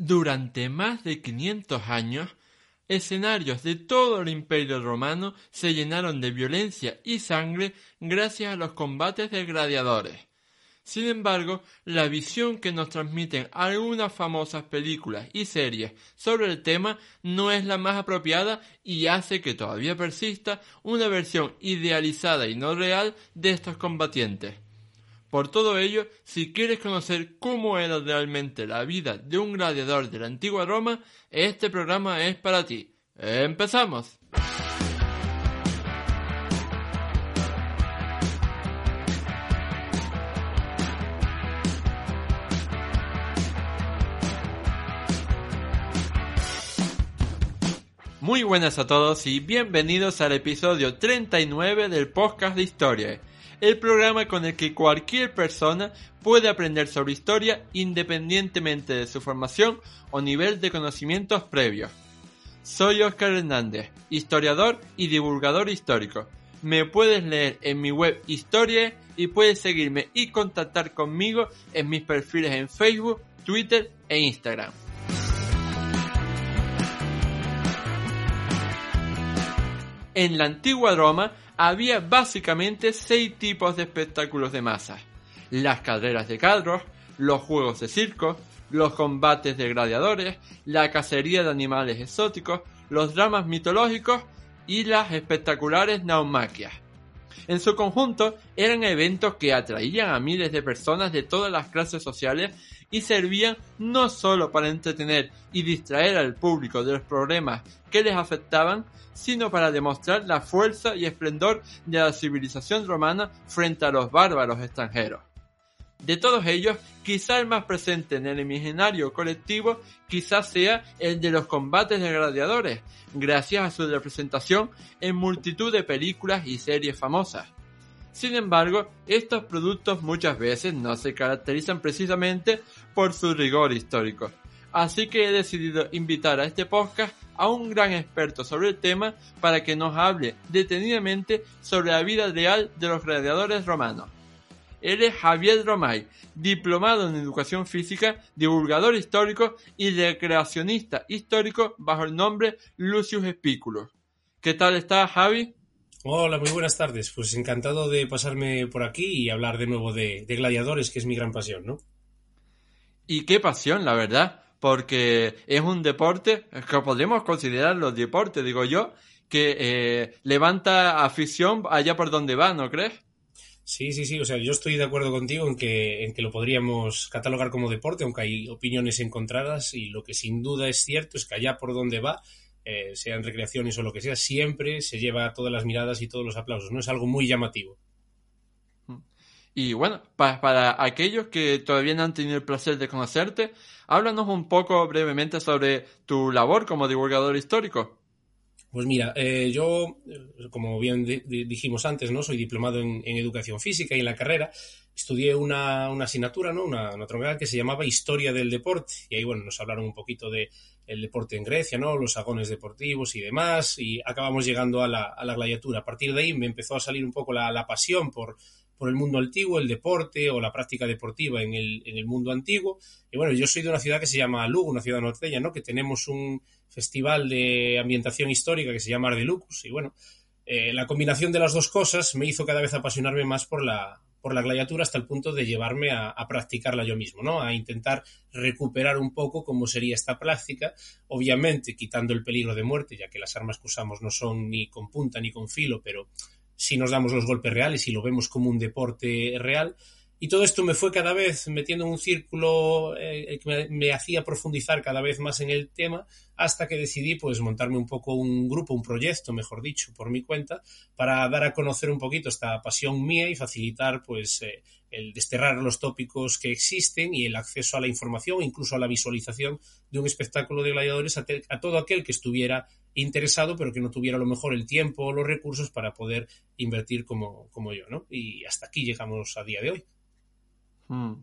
Durante más de 500 años, escenarios de todo el imperio romano se llenaron de violencia y sangre gracias a los combates de gladiadores. Sin embargo, la visión que nos transmiten algunas famosas películas y series sobre el tema no es la más apropiada y hace que todavía persista una versión idealizada y no real de estos combatientes. Por todo ello, si quieres conocer cómo era realmente la vida de un gladiador de la antigua Roma, este programa es para ti. ¡Empezamos! Muy buenas a todos y bienvenidos al episodio 39 del podcast de historia el programa con el que cualquier persona puede aprender sobre historia independientemente de su formación o nivel de conocimientos previos. Soy Oscar Hernández, historiador y divulgador histórico. Me puedes leer en mi web Historia y puedes seguirme y contactar conmigo en mis perfiles en Facebook, Twitter e Instagram. En la antigua Roma había básicamente seis tipos de espectáculos de masa. Las carreras de carros, los juegos de circo, los combates de gladiadores, la cacería de animales exóticos, los dramas mitológicos y las espectaculares naumaquias. En su conjunto eran eventos que atraían a miles de personas de todas las clases sociales y servían no solo para entretener y distraer al público de los problemas que les afectaban, sino para demostrar la fuerza y esplendor de la civilización romana frente a los bárbaros extranjeros. De todos ellos, quizá el más presente en el imaginario colectivo quizás sea el de los combates de gladiadores, gracias a su representación en multitud de películas y series famosas. Sin embargo, estos productos muchas veces no se caracterizan precisamente por su rigor histórico. Así que he decidido invitar a este podcast a un gran experto sobre el tema para que nos hable detenidamente sobre la vida real de los gladiadores romanos. Él es Javier Romay, diplomado en educación física, divulgador histórico y recreacionista histórico bajo el nombre Lucius Espículo. ¿Qué tal está Javi? Hola, muy buenas tardes. Pues encantado de pasarme por aquí y hablar de nuevo de, gladiadores, que es mi gran pasión, ¿no? Y qué pasión, la verdad, porque es un deporte que podemos considerarlo deporte, digo yo, que eh, levanta afición allá por donde va, ¿no crees? Sí, sí, sí. O sea, yo estoy de acuerdo contigo en que, en que lo podríamos catalogar como deporte, aunque hay opiniones encontradas y lo que sin duda es cierto es que allá por donde va eh, sean recreaciones o lo que sea, siempre se lleva todas las miradas y todos los aplausos, ¿no? Es algo muy llamativo. Y bueno, para, aquellos que todavía no han tenido el placer de conocerte, háblanos un poco brevemente sobre tu labor como divulgador histórico. Pues mira, eh, yo, eh, como bien dijimos antes, ¿no? Soy diplomado en, educación física y en la carrera estudié una, asignatura, ¿no? Una, una que se llamaba Historia del Deporte. Y ahí, bueno, nos hablaron un poquito de el deporte en Grecia, ¿no? Los agones deportivos y demás. Y acabamos llegando a la, a la gladiatura. A partir de ahí me empezó a salir un poco la, la pasión por, por el mundo antiguo, el deporte o la práctica deportiva en el, en el mundo antiguo. Y bueno, yo soy de una ciudad que se llama Lugo, una ciudad norteña, ¿no? Que tenemos un festival de ambientación histórica que se llama Ardelucus. Y bueno, eh, la combinación de las dos cosas me hizo cada vez apasionarme más por la, por la gladiatura hasta el punto de llevarme a, practicarla yo mismo, ¿no? A intentar recuperar un poco cómo sería esta práctica, obviamente quitando el peligro de muerte, ya que las armas que usamos no son ni con punta ni con filo, pero si nos damos los golpes reales y lo vemos como un deporte real, y todo esto me fue cada vez metiendo en un círculo eh, que me, hacía profundizar cada vez más en el tema hasta que decidí pues montarme un poco un grupo, un proyecto, mejor dicho, por mi cuenta, para dar a conocer un poquito esta pasión mía y facilitar pues eh, el desterrar los tópicos que existen y el acceso a la información, incluso a la visualización de un espectáculo de gladiadores a, a, todo aquel que estuviera interesado, pero que no tuviera a lo mejor el tiempo o los recursos para poder invertir como, como yo, ¿no? Y hasta aquí llegamos a día de hoy. Hmm.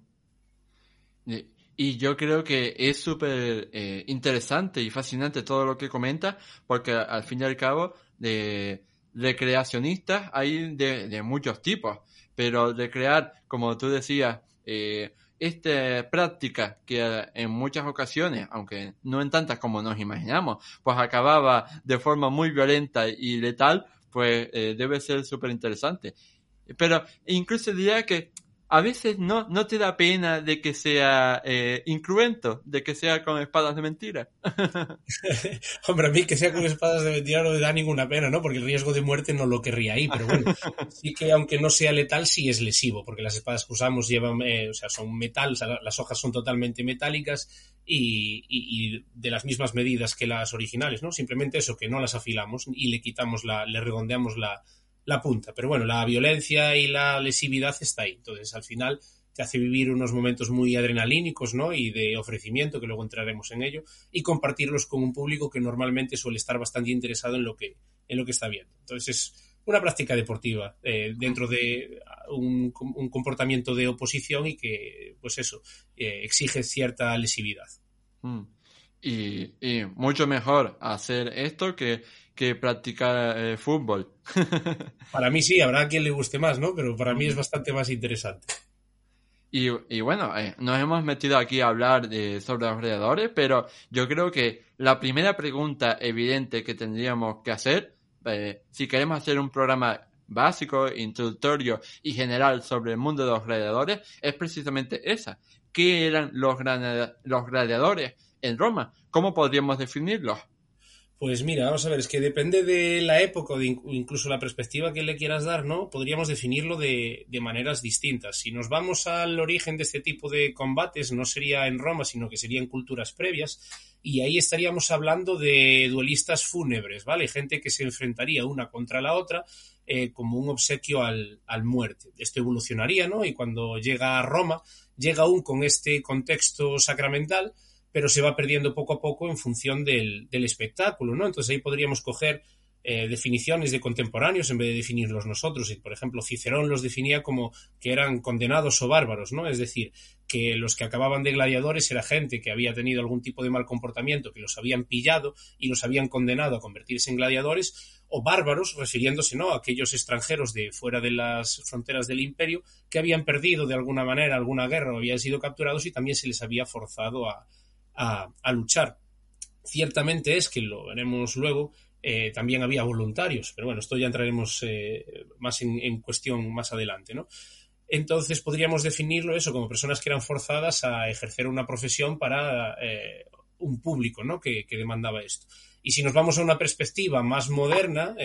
Y yo creo que es súper eh, interesante y fascinante todo lo que comenta, porque al fin y al cabo, de, de creacionistas hay de muchos tipos pero de crear, como tú decías, eh, esta práctica que en muchas ocasiones, aunque no en tantas como nos imaginamos, pues acababa de forma muy violenta y letal, pues eh, debe ser súper interesante. Pero incluso diría que a veces no, no te da pena de que sea eh, incruento, de que sea con espadas de mentira. Hombre, a mí que sea con espadas de mentira no me da ninguna pena, ¿no? Porque el riesgo de muerte no lo querría ahí, pero bueno, sí que aunque no sea letal, sí es lesivo, porque las espadas que usamos llevan, eh, o sea, son metal, las hojas son totalmente metálicas y, y, de las mismas medidas que las originales, ¿no? Simplemente eso, que no las afilamos y le quitamos la, le redondeamos la, la punta. Pero bueno, la violencia y la lesividad está ahí. Entonces, al final te hace vivir unos momentos muy adrenalínicos, ¿no? Y de ofrecimiento, que luego entraremos en ello, y compartirlos con un público que normalmente suele estar bastante interesado en lo que, en lo que está viendo. Entonces, es una práctica deportiva eh, dentro de un, comportamiento de oposición y que, pues eso, eh, exige cierta lesividad. Mm. Y, mucho mejor hacer esto que que practicar eh, fútbol. para mí sí, habrá quien le guste más, ¿no? Pero para mí es bastante más interesante. Y, y bueno, eh, nos hemos metido aquí a hablar de, sobre los alrededores, pero yo creo que la primera pregunta evidente que tendríamos que hacer, eh, si queremos hacer un programa básico, introductorio y general sobre el mundo de los gladiadores, es precisamente esa. ¿Qué eran los, los gladiadores en Roma? ¿Cómo podríamos definirlos? Pues mira, vamos a ver, es que depende de la época o de incluso la perspectiva que le quieras dar, ¿no? Podríamos definirlo de, maneras distintas. Si nos vamos al origen de este tipo de combates, no sería en Roma, sino que serían culturas previas, y ahí estaríamos hablando de duelistas fúnebres, ¿vale? Gente que se enfrentaría una contra la otra eh, como un obsequio al, al muerte. Esto evolucionaría, ¿no? Y cuando llega a Roma, llega aún con este contexto sacramental, pero se va perdiendo poco a poco en función del, espectáculo, ¿no? Entonces ahí podríamos coger eh, definiciones de contemporáneos en vez de definirlos nosotros. Y, por ejemplo, Cicerón los definía como que eran condenados o bárbaros, ¿no? Es decir, que los que acababan de gladiadores era gente que había tenido algún tipo de mal comportamiento, que los habían pillado y los habían condenado a convertirse en gladiadores, o bárbaros, refiriéndose ¿no? a aquellos extranjeros de fuera de las fronteras del imperio que habían perdido de alguna manera alguna guerra o habían sido capturados y también se les había forzado a, a, luchar. Ciertamente es que lo veremos luego, eh, también había voluntarios, pero bueno, esto ya entraremos eh, más en, cuestión más adelante, ¿no? Entonces podríamos definirlo eso como personas que eran forzadas a ejercer una profesión para eh, un público, ¿no? Que, que, demandaba esto. Y si nos vamos a una perspectiva más moderna,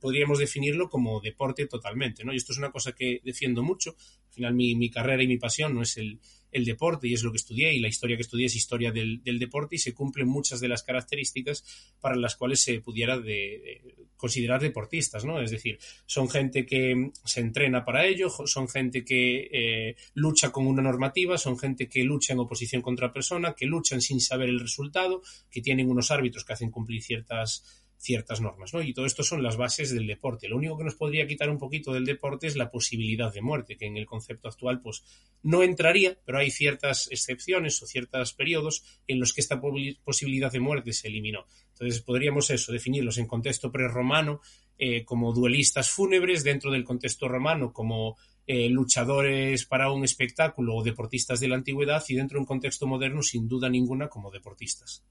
podríamos definirlo como deporte totalmente, ¿no? Y esto es una cosa que defiendo mucho. Al final mi, mi carrera y mi pasión no es el, el deporte y es lo que estudié y la historia que estudié es historia del, del, deporte y se cumplen muchas de las características para las cuales se pudiera de, de considerar deportistas, ¿no? Es decir, son gente que se entrena para ello, son gente que eh, lucha con una normativa, son gente que lucha en oposición contra persona, que luchan sin saber el resultado, que tienen unos árbitros que hacen cumplir ciertas ciertas normas, ¿no? Y todo esto son las bases del deporte. Lo único que nos podría quitar un poquito del deporte es la posibilidad de muerte, que en el concepto actual pues no entraría, pero hay ciertas excepciones o ciertos periodos en los que esta posibilidad de muerte se eliminó. Entonces podríamos eso, definirlos en contexto prerromano eh, como duelistas fúnebres, dentro del contexto romano como eh, luchadores para un espectáculo o deportistas de la antigüedad y dentro de un contexto moderno sin duda ninguna como deportistas.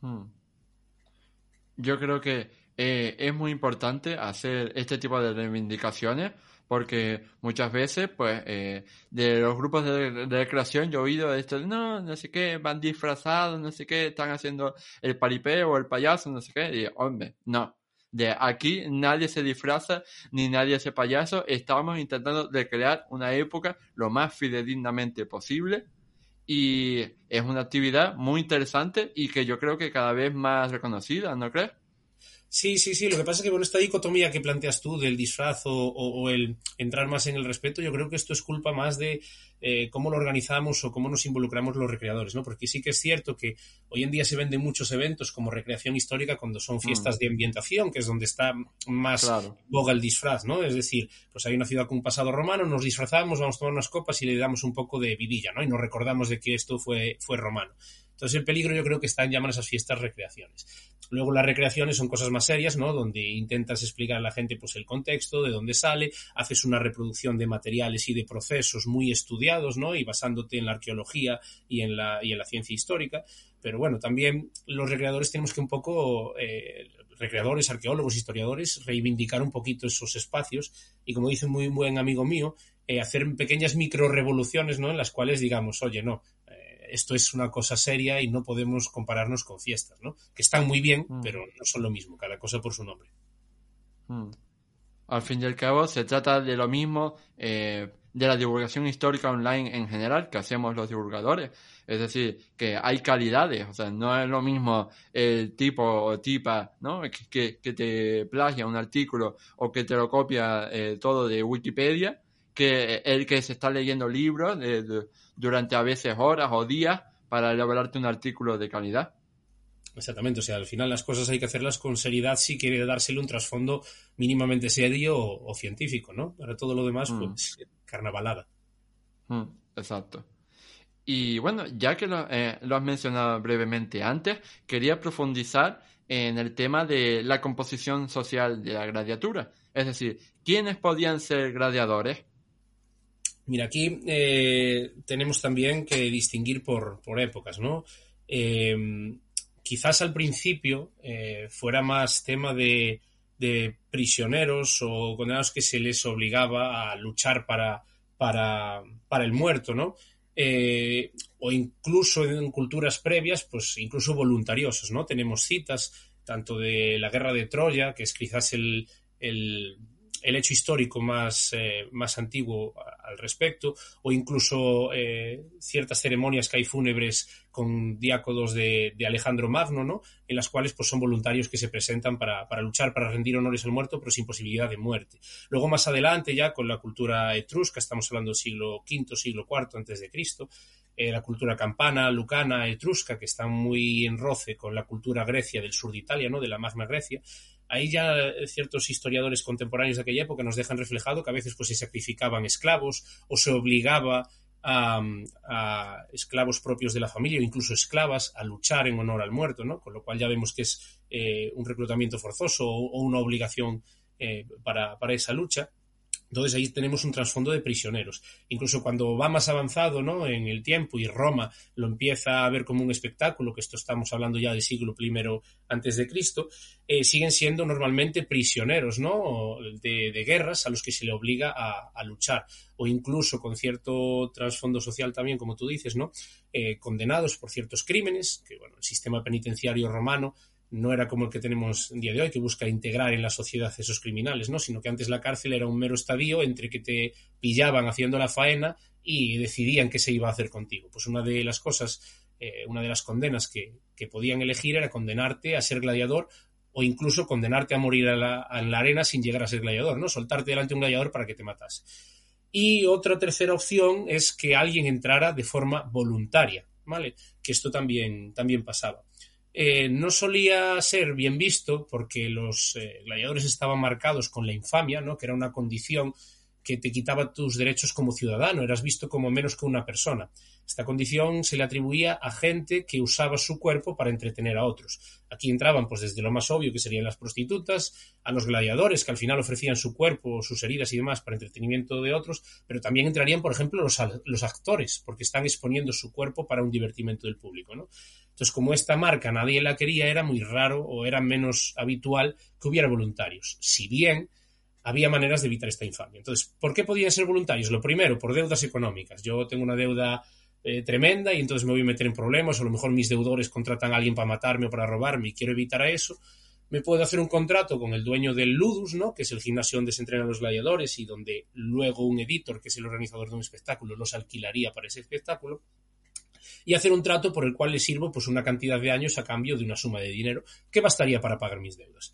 Hmm yo creo que eh, es muy importante hacer este tipo de reivindicaciones porque muchas veces, pues, eh, de los grupos de, de, recreación yo he oído esto, no, no sé qué, van disfrazados, no sé qué, están haciendo el paripeo o el payaso, no sé qué, y hombre, no. De aquí nadie se disfraza ni nadie hace payaso. Estamos intentando recrear una época lo más fidedignamente posible y es una actividad muy interesante y que yo creo que cada vez más reconocida, ¿no crees? Sí, sí, sí. Lo que pasa es que, bueno, esta dicotomía que planteas tú del disfraz o, o, el entrar más en el respeto, yo creo que esto es culpa más de eh, cómo lo organizamos o cómo nos involucramos los recreadores, ¿no? Porque sí que es cierto que hoy en día se venden muchos eventos como recreación histórica cuando son fiestas mm. de ambientación, que es donde está más boga el disfraz, ¿no? Es decir, pues hay una ciudad con un pasado romano, nos disfrazamos, vamos a tomar unas copas y le damos un poco de vidilla, ¿no? Y nos recordamos de que esto fue, fue romano. Entonces el peligro yo creo que está en llamar a esas fiestas recreaciones. Luego las recreaciones son cosas más serias, ¿no? Donde intentas explicar a la gente pues el contexto, de dónde sale, haces una reproducción de materiales y de procesos muy estudiados, ¿no? Y basándote en la arqueología y en la, y en la ciencia histórica. Pero bueno, también los recreadores tenemos que un poco, eh, recreadores, arqueólogos, historiadores, reivindicar un poquito esos espacios y como dice un muy buen amigo mío, eh, hacer pequeñas micro revoluciones, ¿no? En las cuales digamos, oye, no, esto es una cosa seria y no podemos compararnos con fiestas, ¿no? Que están muy bien, mm. pero no son lo mismo, cada cosa por su nombre. Mm. Al fin y al cabo, se trata de lo mismo eh, de la divulgación histórica online en general que hacemos los divulgadores. Es decir, que hay calidades, o sea, no es lo mismo el tipo o tipa, ¿no? Que, que te plagia un artículo o que te lo copia eh, todo de Wikipedia, que el que se está leyendo libros durante a veces horas o días para elaborarte un artículo de calidad. Exactamente, o sea, al final las cosas hay que hacerlas con seriedad si quiere dársele un trasfondo mínimamente serio o, científico, ¿no? Para todo lo demás, mm. pues, carnavalada. Mm, exacto. Y bueno, ya que lo, eh, lo, has mencionado brevemente antes, quería profundizar en el tema de la composición social de la gladiatura. Es decir, ¿quiénes podían ser gladiadores? Mira, aquí eh, tenemos también que distinguir por, épocas, ¿no? Em, quizás al principio eh, fuera más tema de, prisioneros o condenados que se les obligaba a luchar para, para, para el muerto, ¿no? Eh, o incluso en culturas previas, pues incluso voluntariosos, ¿no? Tenemos citas tanto de la guerra de Troya, que es quizás el el hecho histórico más, eh, más antiguo al respecto, o incluso eh, ciertas ceremonias que hay fúnebres con diácodos de, Alejandro Magno, ¿no? en las cuales pues, son voluntarios que se presentan para, luchar, para rendir honores al muerto, pero sin posibilidad de muerte. Luego, más adelante, ya con la cultura etrusca, estamos hablando del siglo V, siglo IV antes de Cristo, eh, la cultura campana, lucana, etrusca, que está muy en roce con la cultura grecia del sur de Italia, ¿no? de la Magna Grecia, ahí ya ciertos historiadores contemporáneos de aquella época nos dejan reflejado que a veces pues se sacrificaban esclavos o se obligaba a, esclavos propios de la familia o incluso esclavas a luchar en honor al muerto, ¿no? Con lo cual ya vemos que es eh, un reclutamiento forzoso o, una obligación eh, para esa lucha. Entonces ahí tenemos un trasfondo de prisioneros. Incluso cuando va más avanzado ¿no? en el tiempo y Roma lo empieza a ver como un espectáculo, que esto estamos hablando ya del siglo I antes de Cristo, eh, siguen siendo normalmente prisioneros ¿no? de, guerras a los que se le obliga a, luchar. O incluso con cierto trasfondo social también, como tú dices, ¿no? Eh, condenados por ciertos crímenes, que bueno, el sistema penitenciario romano no era como el que tenemos en día de hoy, que busca integrar en la sociedad esos criminales, ¿no? Sino que antes la cárcel era un mero estadio entre que te pillaban haciendo la faena y decidían qué se iba a hacer contigo. Pues una de las cosas, eh, una de las condenas que, podían elegir era condenarte a ser gladiador o incluso condenarte a morir en la, arena sin llegar a ser gladiador, ¿no? Soltarte delante de un gladiador para que te matase. Y otra tercera opción es que alguien entrara de forma voluntaria, ¿vale? Que esto también, también pasaba. Eh, no solía ser bien visto porque los eh, gladiadores estaban marcados con la infamia, ¿no? que era una condición que te quitaba tus derechos como ciudadano, eras visto como menos que una persona. Esta condición se le atribuía a gente que usaba su cuerpo para entretener a otros. Aquí entraban, pues desde lo más obvio que serían las prostitutas, a los gladiadores que al final ofrecían su cuerpo, sus heridas y demás para entretenimiento de otros, pero también entrarían, por ejemplo, los, actores, porque están exponiendo su cuerpo para un divertimento del público. ¿no? Entonces, como esta marca nadie la quería, era muy raro o era menos habitual que hubiera voluntarios. Si bien había maneras de evitar esta infamia. Entonces, ¿por qué podían ser voluntarios? Lo primero, por deudas económicas. Yo tengo una deuda eh, tremenda y entonces me voy a meter en problemas, o a lo mejor mis deudores contratan a alguien para matarme o para robarme y quiero evitar a eso. Me puedo hacer un contrato con el dueño del Ludus, ¿no? que es el gimnasio donde se entrenan los gladiadores y donde luego un editor, que es el organizador de un espectáculo, los alquilaría para ese espectáculo. Y hacer un trato por el cual le sirvo pues una cantidad de años a cambio de una suma de dinero que bastaría para pagar mis deudas.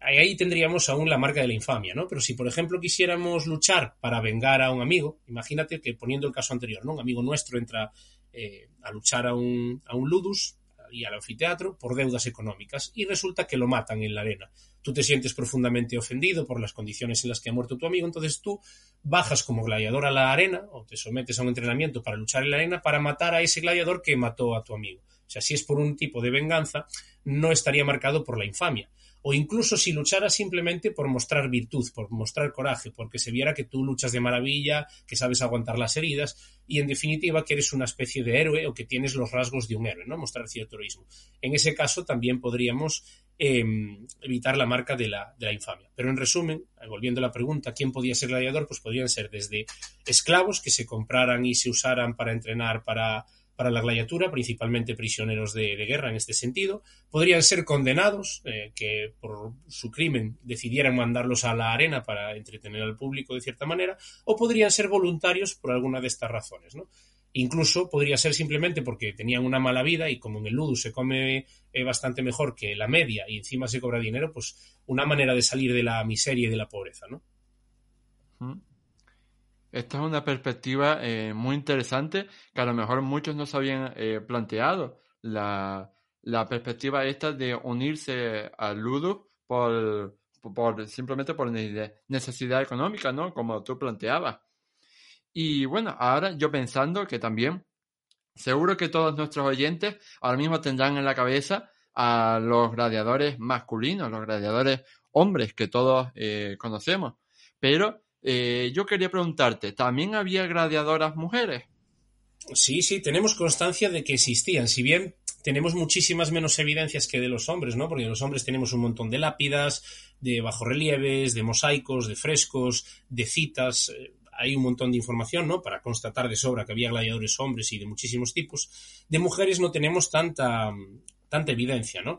Ahí tendríamos aún la marca de la infamia, ¿no? Pero si, por ejemplo, quisiéramos luchar para vengar a un amigo, imagínate que poniendo el caso anterior, ¿no? Un amigo nuestro entra eh, a luchar a un, a un ludus y al anfiteatro por deudas económicas y resulta que lo matan en la arena. Tú te sientes profundamente ofendido por las condiciones en las que ha muerto tu amigo, entonces tú bajas como gladiador a la arena o te sometes a un entrenamiento para luchar en la arena para matar a ese gladiador que mató a tu amigo. O sea, si es por un tipo de venganza, no estaría marcado por la infamia o incluso si luchara simplemente por mostrar virtud, por mostrar coraje, porque se viera que tú luchas de maravilla, que sabes aguantar las heridas y en definitiva que eres una especie de héroe o que tienes los rasgos de un héroe, ¿no? Mostrar cierto heroísmo. En ese caso también podríamos em, evitar la marca de la, infamia. Pero en resumen, volviendo a la pregunta, ¿quién podía ser gladiador? Pues podrían ser desde esclavos que se compraran y se usaran para entrenar para para la gladiatura, principalmente prisioneros de, guerra en este sentido. Podrían ser condenados, eh, que por su crimen decidieran mandarlos a la arena para entretener al público de cierta manera, o podrían ser voluntarios por alguna de estas razones. Incluso podría ser simplemente porque tenían una mala vida y como en el Ludus se come eh, bastante mejor que la media y encima se cobra dinero, pues una manera de salir de la miseria y de la pobreza. ¿no? Esta es una perspectiva eh, muy interesante que a lo mejor muchos no se habían eh, planteado. La, perspectiva esta de unirse al Ludo por, por, simplemente por necesidad económica, ¿no? Como tú planteabas. Y bueno, ahora yo pensando que también, seguro que todos nuestros oyentes ahora mismo tendrán en la cabeza a los gladiadores masculinos, los gladiadores hombres que todos eh, conocemos. Pero eh, yo quería preguntarte, ¿también había gladiadoras mujeres? Sí, sí, tenemos constancia de que existían, si bien tenemos muchísimas menos evidencias que de los hombres, ¿no? Porque los hombres tenemos un montón de lápidas, de bajorrelieves, de mosaicos, de frescos, de citas, eh, hay un montón de información, ¿no? Para constatar de sobra que había gladiadores hombres y de muchísimos tipos. De mujeres no tenemos tanta, tanta evidencia, ¿no?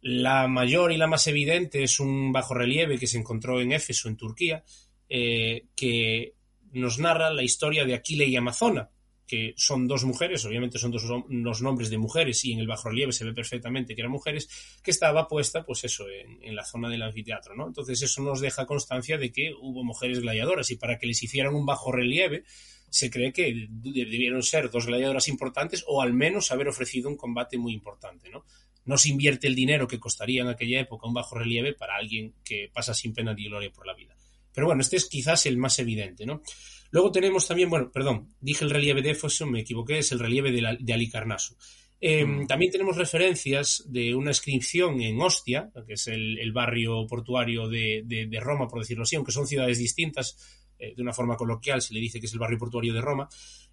La mayor y la más evidente es un bajorrelieve que se encontró en Éfeso, en Turquía, eh, que nos narra la historia de Aquile y Amazona, que son dos mujeres, obviamente son dos nombres de mujeres y en el bajo relieve se ve perfectamente que eran mujeres, que estaba puesta, pues eso, en, la zona del anfiteatro, ¿no? Entonces eso nos deja constancia de que hubo mujeres gladiadoras y para que les hicieran un bajo relieve se cree que debieron ser dos gladiadoras importantes o al menos haber ofrecido un combate muy importante, ¿no? No se invierte el dinero que costaría en aquella época un bajo relieve para alguien que pasa sin pena ni gloria por la vida. Pero bueno, este es quizás el más evidente, ¿no? Luego tenemos también, bueno, perdón, dije el relieve de Éfeso, me equivoqué, es el relieve de, de Alicarnaso. Em, mm. También tenemos referencias de una inscripción en Ostia, que es el, barrio portuario de, Roma, por decirlo así, aunque son ciudades distintas, eh, de una forma coloquial se le dice que es el barrio portuario de Roma,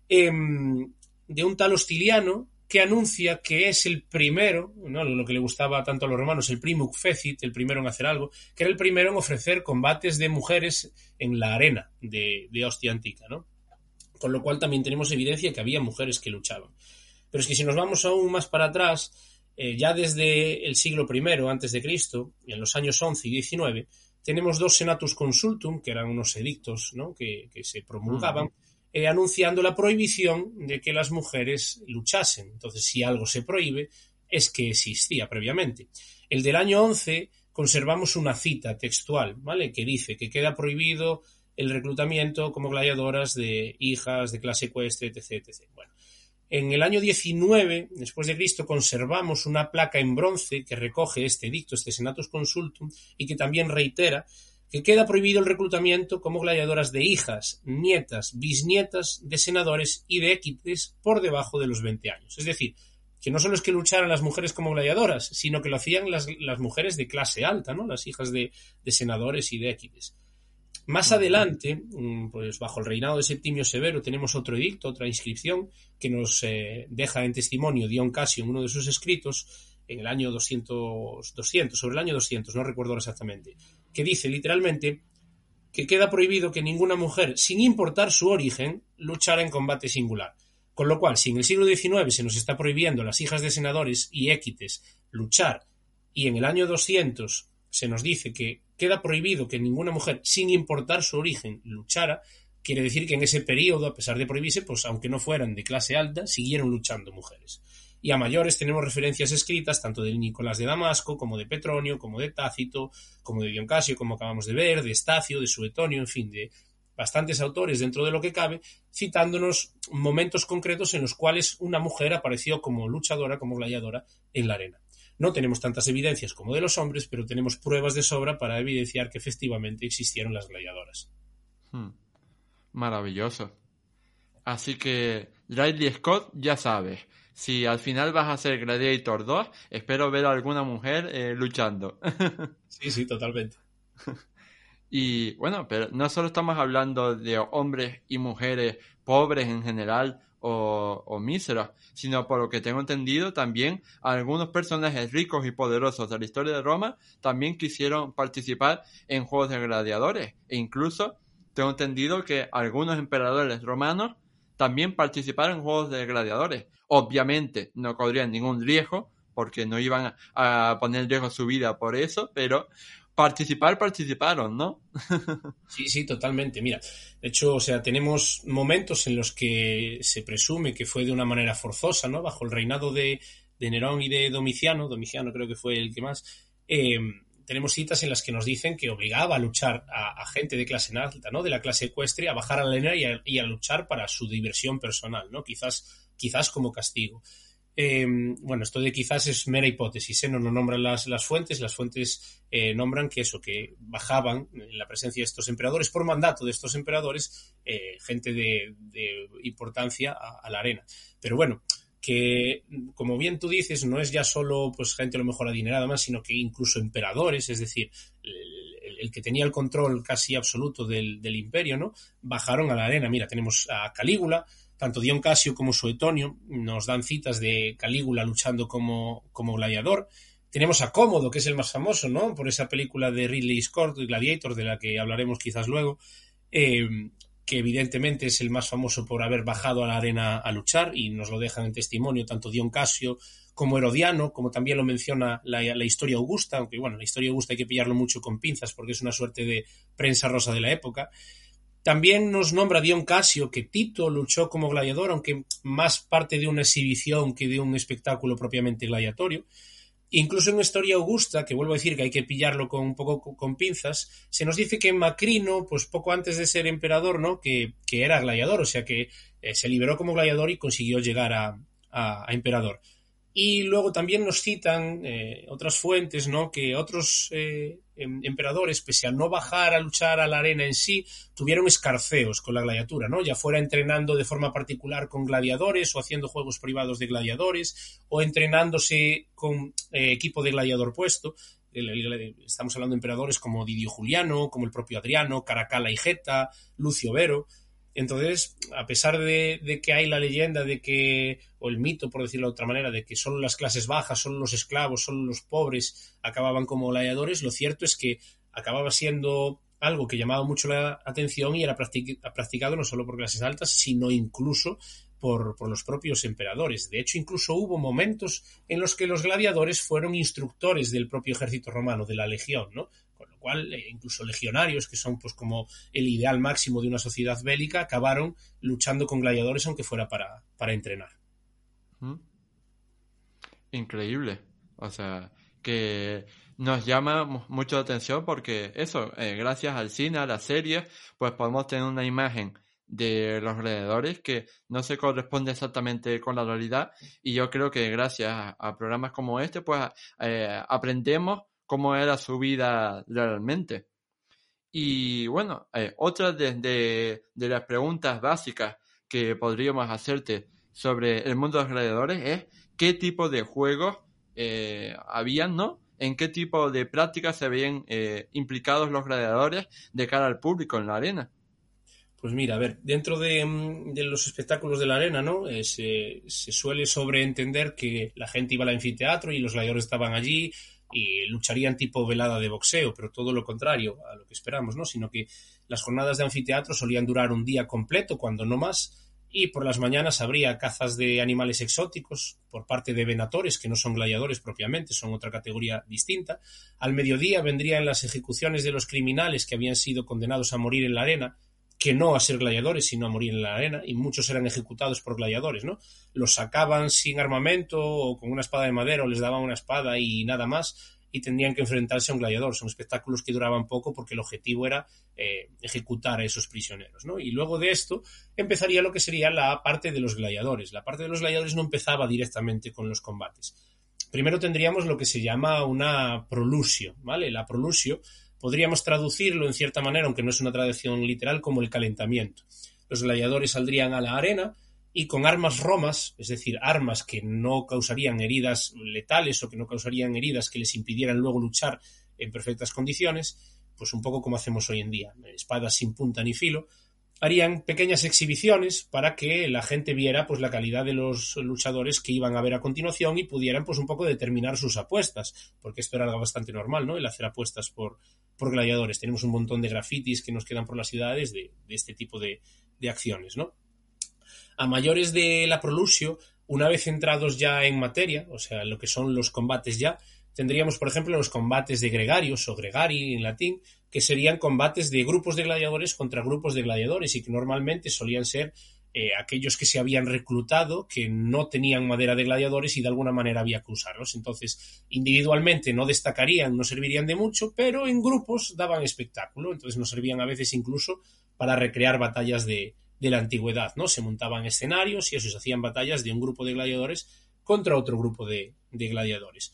em, de un tal Hostiliano que anuncia que es el primero, ¿no? lo que le gustaba tanto a los romanos, el primum fecit, el primero en hacer algo, que era el primero en ofrecer combates de mujeres en la arena de, de Ostia Antica, ¿no? Con lo cual también tenemos evidencia que había mujeres que luchaban. Pero es que si nos vamos aún más para atrás, eh, ya desde el siglo I antes de Cristo, en los años 11 y 19, tenemos dos senatus consultum, que eran unos edictos ¿no? que, se promulgaban, eh, anunciando la prohibición de que las mujeres luchasen. Entonces, si algo se prohíbe, es que existía previamente. El del año 11 conservamos una cita textual, ¿vale? Que dice que queda prohibido el reclutamiento como gladiadoras de hijas de clase ecuestre, etc. Bueno, en el año 19 después de Cristo conservamos una placa en bronce que recoge este edicto, este Senatus Consultum, y que también reitera que queda prohibido el reclutamiento como gladiadoras de hijas, nietas, bisnietas de senadores y de equites por debajo de los 20 años. Es decir, que no solo es que lucharan las mujeres como gladiadoras, sino que lo hacían las, mujeres de clase alta, ¿no? las hijas de, senadores y de equites. Más adelante, mm, pues bajo el reinado de Septimio Severo, tenemos otro edicto, otra inscripción, que nos eh, deja en testimonio Dion Casio en uno de sus escritos, en el año 200, 200, sobre el año 200, no recuerdo exactamente, que dice literalmente que queda prohibido que ninguna mujer, sin importar su origen, luchara en combate singular. Con lo cual, si en el siglo XIX se nos está prohibiendo las hijas de senadores y équites luchar, y en el año 200 se nos dice que queda prohibido que ninguna mujer, sin importar su origen, luchara, Quiere decir que en ese periodo, a pesar de prohibirse, pues aunque no fueran de clase alta, siguieron luchando mujeres. Y a mayores tenemos referencias escritas tanto de Nicolás de Damasco, como de Petronio, como de Tácito, como de Dion Casio, como acabamos de ver, de Estacio, de Suetonio, en fin, de bastantes autores dentro de lo que cabe, citándonos momentos concretos en los cuales una mujer apareció como luchadora, como gladiadora en la arena. No tenemos tantas evidencias como de los hombres, pero tenemos pruebas de sobra para evidenciar que efectivamente existieron las gladiadoras. Hmm. Maravilloso. Así que, Riley Scott, ya sabes, si al final vas a ser Gladiator 2, espero ver a alguna mujer eh, luchando. sí, sí, totalmente. Y bueno, pero no solo estamos hablando de hombres y mujeres pobres en general o, o, míseros, sino por lo que tengo entendido también algunos personajes ricos y poderosos de la historia de Roma también quisieron participar en juegos de gladiadores e incluso tengo entendido que algunos emperadores romanos también participaron en juegos de gladiadores. Obviamente no corrían ningún riesgo porque no iban a poner en riesgo su vida por eso, pero participar, participaron, ¿no? sí, sí, totalmente. Mira, de hecho, o sea, tenemos momentos en los que se presume que fue de una manera forzosa, ¿no? Bajo el reinado de, Nerón y de Domiciano, Domiciano creo que fue el que más, eh, tenemos citas en las que nos dicen que obligaba a luchar a, gente de clase alta, ¿no? De la clase ecuestre, a bajar a la arena y a, luchar para su diversión personal, ¿no? Quizás, quizás como castigo. Eh, bueno, esto de quizás es mera hipótesis, ¿eh? no nos nombran las, fuentes, las fuentes eh, nombran que eso, que bajaban en la presencia de estos emperadores, por mandato de estos emperadores, eh, gente de, importancia a, la arena. Pero bueno, que como bien tú dices, no es ya solo pues gente a lo mejor adinerada más, sino que incluso emperadores, es decir, el, que tenía el control casi absoluto del, del imperio, ¿no? Bajaron a la arena. Mira, tenemos a Calígula, tanto Dion Casio como Suetonio nos dan citas de Calígula luchando como, como gladiador. Tenemos a Cómodo, que es el más famoso, ¿no? Por esa película de Ridley Scott, Gladiator, de la que hablaremos quizás luego, eh, que evidentemente es el más famoso por haber bajado a la arena a luchar, y nos lo dejan en testimonio tanto Dion Casio como Herodiano, como también lo menciona la, la, historia augusta, aunque bueno, la historia augusta hay que pillarlo mucho con pinzas porque es una suerte de prensa rosa de la época. También nos nombra Dion Casio que Tito luchó como gladiador, aunque más parte de una exhibición que de un espectáculo propiamente gladiatorio. Incluso en historia augusta, que vuelvo a decir que hay que pillarlo con un poco con pinzas, se nos dice que Macrino, pues poco antes de ser emperador, ¿no? Que, que era gladiador, o sea que eh, se liberó como gladiador y consiguió llegar a, a, a emperador. Y luego también nos citan eh, otras fuentes, ¿no? Que otros eh, emperadores, pese a no bajar a luchar a la arena en sí, tuvieron escarceos con la gladiatura, ¿no? Ya fuera entrenando de forma particular con gladiadores o haciendo juegos privados de gladiadores o entrenándose con eh, equipo de gladiador puesto. Estamos hablando de emperadores como Didio Juliano, como el propio Adriano, Caracalla y Geta, Lucio Vero. Entonces, a pesar de, que hay la leyenda de que, o el mito, por decirlo de otra manera, de que solo las clases bajas, solo los esclavos, solo los pobres acababan como gladiadores, lo cierto es que acababa siendo algo que llamaba mucho la atención y era practicado no solo por clases altas, sino incluso por, por, los propios emperadores. De hecho, incluso hubo momentos en los que los gladiadores fueron instructores del propio ejército romano, de la legión, ¿no? Cual eh, incluso legionarios, que son pues como el ideal máximo de una sociedad bélica, acabaron luchando con gladiadores aunque fuera para, para entrenar. Increíble. O sea, que nos llama mucho la atención porque eso, eh, gracias al cine, a la serie, pues podemos tener una imagen de los gladiadores que no se corresponde exactamente con la realidad y yo creo que gracias a, a programas como este pues eh, aprendemos cómo era su vida realmente. Y bueno, eh, otra de, las preguntas básicas que podríamos hacerte sobre el mundo de los gladiadores es qué tipo de juegos eh, habían, ¿no? En qué tipo de prácticas se veían eh, implicados los gladiadores de cara al público en la arena. Pues mira, a ver, dentro de, mm, los espectáculos de la arena, ¿no? Eh, se, suele sobreentender que la gente iba al anfiteatro y los gladiadores estaban allí, y lucharían tipo velada de boxeo, pero todo lo contrario a lo que esperamos, ¿no? Sino que las jornadas de anfiteatro solían durar un día completo, cuando no más, y por las mañanas habría cazas de animales exóticos por parte de venatores, que no son gladiadores propiamente, son otra categoría distinta. Al mediodía vendrían las ejecuciones de los criminales que habían sido condenados a morir en la arena, que no a ser gladiadores, sino a morir en la arena, y muchos eran ejecutados por gladiadores, ¿no? Los sacaban sin armamento o con una espada de madera o les daban una espada y nada más, y tendrían que enfrentarse a un gladiador. Son espectáculos que duraban poco porque el objetivo era eh, ejecutar a esos prisioneros, ¿no? Y luego de esto empezaría lo que sería la parte de los gladiadores. La parte de los gladiadores no empezaba directamente con los combates. Primero tendríamos lo que se llama una prolusio, ¿vale? La prolusio Podríamos traducirlo en cierta manera, aunque no es una traducción literal, como el calentamiento. Los gladiadores saldrían a la arena y con armas romas, es decir, armas que no causarían heridas letales o que no causarían heridas que les impidieran luego luchar en perfectas condiciones, pues un poco como hacemos hoy en día, espadas sin punta ni filo, harían pequeñas exhibiciones para que la gente viera pues la calidad de los luchadores que iban a ver a continuación y pudieran pues un poco determinar sus apuestas, porque esto era algo bastante normal, ¿no? El hacer apuestas por, por gladiadores. Tenemos un montón de grafitis que nos quedan por las ciudades de, este tipo de, de, acciones, ¿no? A mayores de la Prolusio, una vez entrados ya en materia, o sea, lo que son los combates ya, tendríamos, por ejemplo, los combates de gregarios o gregari en latín, que serían combates de grupos de gladiadores contra grupos de gladiadores y que normalmente solían ser eh, aquellos que se habían reclutado, que no tenían madera de gladiadores y de alguna manera había que usarlos. Entonces, individualmente no destacarían, no servirían de mucho, pero en grupos daban espectáculo. Entonces nos servían a veces incluso para recrear batallas de, de la antigüedad, ¿no? Se montaban escenarios y eso se hacían batallas de un grupo de gladiadores contra otro grupo de, de gladiadores.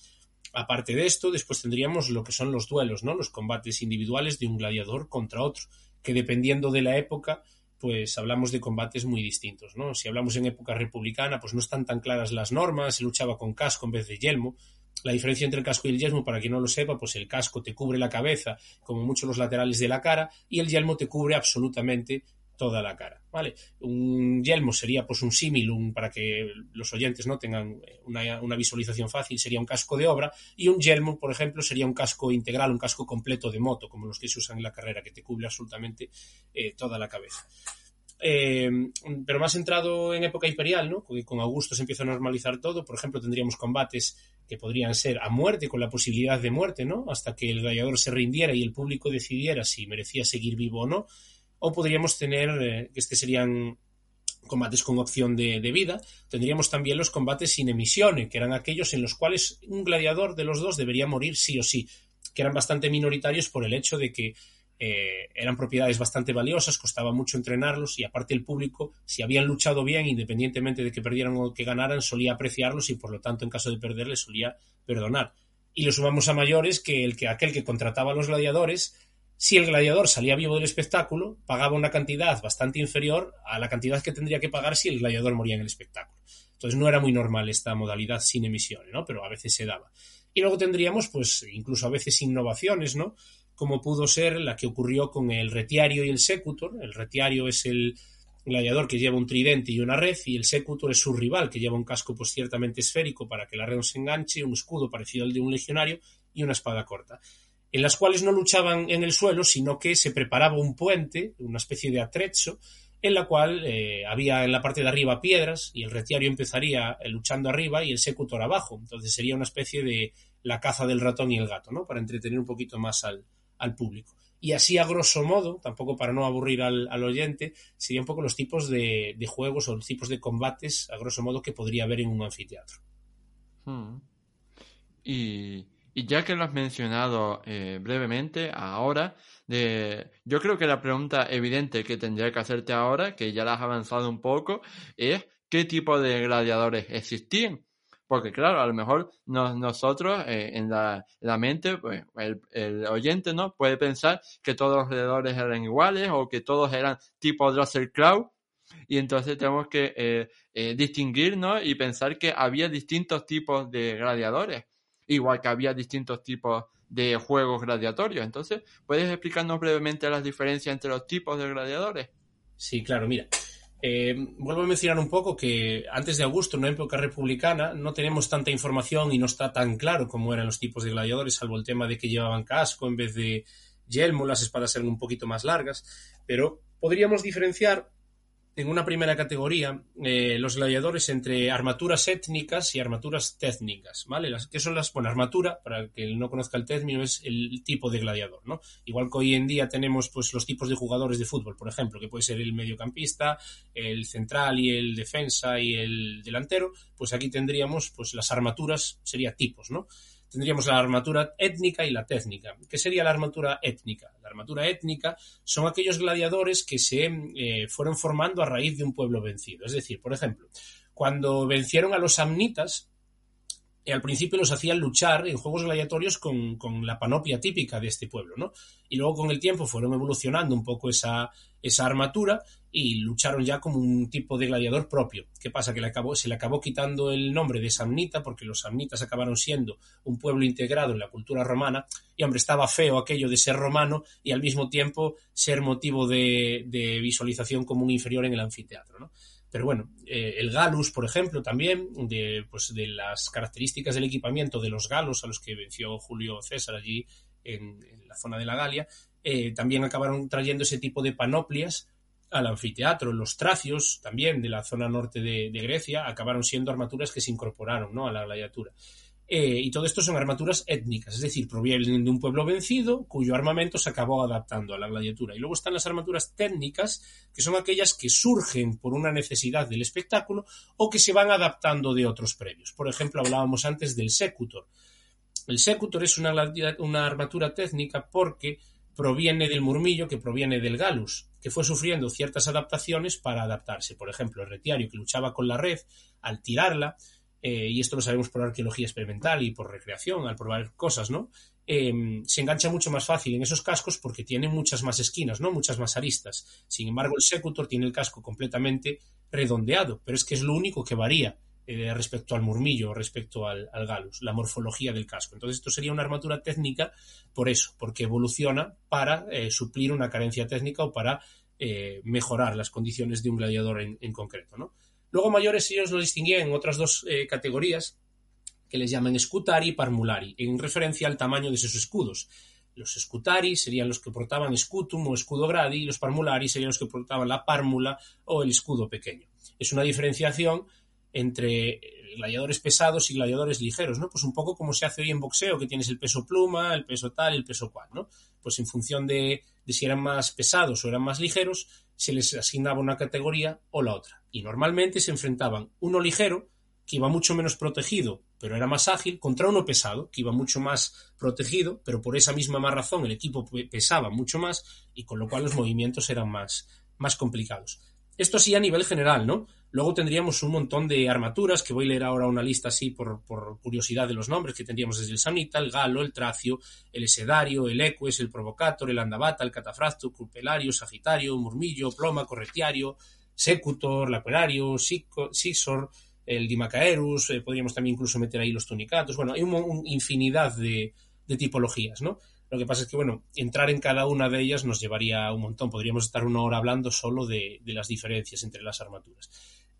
Aparte de esto, después tendríamos lo que son los duelos, ¿no? Los combates individuales de un gladiador contra otro, que dependiendo de la época, pues hablamos de combates muy distintos, ¿no? Si hablamos en época republicana, pues no están tan claras las normas, se luchaba con casco en vez de yelmo. La diferencia entre el casco y el yelmo, para quien no lo sepa, pues el casco te cubre la cabeza, como mucho los laterales de la cara, y el yelmo te cubre absolutamente toda la cara, Un yelmo sería pues un símil, para que los oyentes no tengan una, visualización fácil, sería un casco de obra y un yelmo, por ejemplo, sería un casco integral, un casco completo de moto, como los que se usan en la carrera, que te cubre absolutamente eh, toda la cabeza. Eh, pero más centrado en época imperial, ¿no? Con Augusto se empieza a normalizar todo. Por ejemplo, tendríamos combates que podrían ser a muerte, con la posibilidad de muerte, ¿no? Hasta que el gladiador se rindiera y el público decidiera si merecía seguir vivo o no o podríamos tener, eh, que este serían combates con opción de, vida, tendríamos también los combates sin emisión, que eran aquellos en los cuales un gladiador de los dos debería morir sí o sí, que eran bastante minoritarios por el hecho de que eh, eran propiedades bastante valiosas, costaba mucho entrenarlos y aparte el público, si habían luchado bien, independientemente de que perdieran o que ganaran, solía apreciarlos y por lo tanto en caso de perderles solía perdonar. Y lo sumamos a mayores que, el que aquel que contrataba a los gladiadores si el gladiador salía vivo del espectáculo, pagaba una cantidad bastante inferior a la cantidad que tendría que pagar si el gladiador moría en el espectáculo. Entonces no era muy normal esta modalidad sin emisiones, ¿no? Pero a veces se daba. Y luego tendríamos, pues, incluso a veces innovaciones, ¿no? Como pudo ser la que ocurrió con el retiario y el secutor. El retiario es el gladiador que lleva un tridente y una red, y el secutor es su rival, que lleva un casco pues ciertamente esférico para que la red no se enganche, un escudo parecido al de un legionario y una espada corta en las cuales no luchaban en el suelo, sino que se preparaba un puente, una especie de atrecho, en la cual eh, había en la parte de arriba piedras y el retiario empezaría eh, luchando arriba y el secutor abajo. Entonces sería una especie de la caza del ratón y el gato, ¿no? Para entretener un poquito más al, público. Y así, a grosso modo, tampoco para no aburrir al, oyente, serían un poco los tipos de, juegos o los tipos de combates, a grosso modo, que podría haber en un anfiteatro. Hmm. Y y ya que lo has mencionado eh, brevemente ahora, de, yo creo que la pregunta evidente que tendría que hacerte ahora, que ya la has avanzado un poco, es qué tipo de gladiadores existían. Porque claro, a lo mejor nosotros eh, en la, mente, pues el, oyente no puede pensar que todos los gladiadores eran iguales o que todos eran tipo Russell Crowe. Y entonces tenemos que eh, distinguir ¿no? y pensar que había distintos tipos de gladiadores igual que había distintos tipos de juegos gladiatorios. Entonces, ¿puedes explicarnos brevemente las diferencias entre los tipos de gladiadores? Sí, claro, mira. Eh, vuelvo a mencionar un poco que antes de Augusto, en una época republicana, no tenemos tanta información y no está tan claro cómo eran los tipos de gladiadores, salvo el tema de que llevaban casco en vez de yelmo, las espadas eran un poquito más largas, pero podríamos diferenciar en una primera categoría eh, los gladiadores entre armaturas étnicas y armaturas técnicas, ¿vale? Las, ¿Qué son las? Bueno, armatura, para el que no conozca el término, es el tipo de gladiador, ¿no? Igual que hoy en día tenemos pues los tipos de jugadores de fútbol, por ejemplo, que puede ser el mediocampista, el central y el defensa y el delantero, pues aquí tendríamos pues las armaturas, sería tipos, ¿no? Tendríamos la armatura étnica y la técnica. ¿Qué sería la armatura étnica? La armatura étnica son aquellos gladiadores que se eh, fueron formando a raíz de un pueblo vencido. Es decir, por ejemplo, cuando vencieron a los samnitas, eh, al principio los hacían luchar en juegos gladiatorios con, la panoplia típica de este pueblo, ¿no? Y luego con el tiempo fueron evolucionando un poco esa, esa armatura y lucharon ya como un tipo de gladiador propio. ¿Qué pasa? Que se le acabó quitando el nombre de samnita porque los samnitas acabaron siendo un pueblo integrado en la cultura romana y, hombre, estaba feo aquello de ser romano y al mismo tiempo ser motivo de, de visualización como un inferior en el anfiteatro, ¿no? Pero bueno, eh, el Galus, por ejemplo, también, de, pues, de las características del equipamiento de los galos a los que venció Julio César allí en, la zona de la Galia, eh, también acabaron trayendo ese tipo de panoplias al anfiteatro. Los tracios, también de la zona norte de, de Grecia, acabaron siendo armaturas que se incorporaron ¿no? a la gladiatura. Eh, y todo esto son armaturas étnicas, es decir, provienen de un pueblo vencido cuyo armamento se acabó adaptando a la gladiatura. Y luego están las armaturas técnicas, que son aquellas que surgen por una necesidad del espectáculo o que se van adaptando de otros previos. Por ejemplo, hablábamos antes del secutor. El secutor es una, una armatura técnica porque proviene del murmillo, que proviene del galus, que fue sufriendo ciertas adaptaciones para adaptarse. Por ejemplo, el retiario que luchaba con la red, al tirarla, eh, y esto lo sabemos por arqueología experimental y por recreación, al probar cosas, ¿no? Em, se engancha mucho más fácil en esos cascos porque tiene muchas más esquinas, ¿no? Muchas más aristas. Sin embargo, el Secutor tiene el casco completamente redondeado, pero es que es lo único que varía eh, respecto al murmillo, respecto al, galus, la morfología del casco. Entonces, esto sería una armatura técnica por eso, porque evoluciona para eh, suplir una carencia técnica o para mejorar las condiciones de un gladiador en, en concreto, ¿no? Luego mayores ellos lo distinguían en otras dos eh, categorías que les llaman scutari y parmulari, en referencia al tamaño de sus escudos. Los scutari serían los que portaban scutum o escudo gradi y los parmulari serían los que portaban la pármula o el escudo pequeño. Es una diferenciación entre gladiadores pesados y gladiadores ligeros, ¿no? Pues un poco como se hace hoy en boxeo, que tienes el peso pluma, el peso tal, el peso cual, ¿no? Pues en función de, si eran más pesados o eran más ligeros, se les asignaba una categoría o la otra. Y normalmente se enfrentaban uno ligero, que iba mucho menos protegido, pero era más ágil, contra uno pesado, que iba mucho más protegido, pero por esa misma más razón el equipo pesaba mucho más y con lo cual los movimientos eran más, más complicados. Esto sí a nivel general, ¿no? Luego tendríamos un montón de armaturas, que voy a leer ahora una lista así por, curiosidad de los nombres, que tendríamos desde el Samnita, el Galo, el Tracio, el Esedario, el Eques, el Provocator, el Andavata, el Catafracto, Cupelario, Sagitario, Murmillo, Ploma, Corretiario, Secutor, Laquerario, Sisor, el Dimacaerus, eh, podríamos también incluso meter ahí los Tunicatos, bueno, hay una un infinidad de, tipologías, ¿no? Lo que pasa es que, bueno, entrar en cada una de ellas nos llevaría un montón. Podríamos estar una hora hablando solo de, de las diferencias entre las armaduras.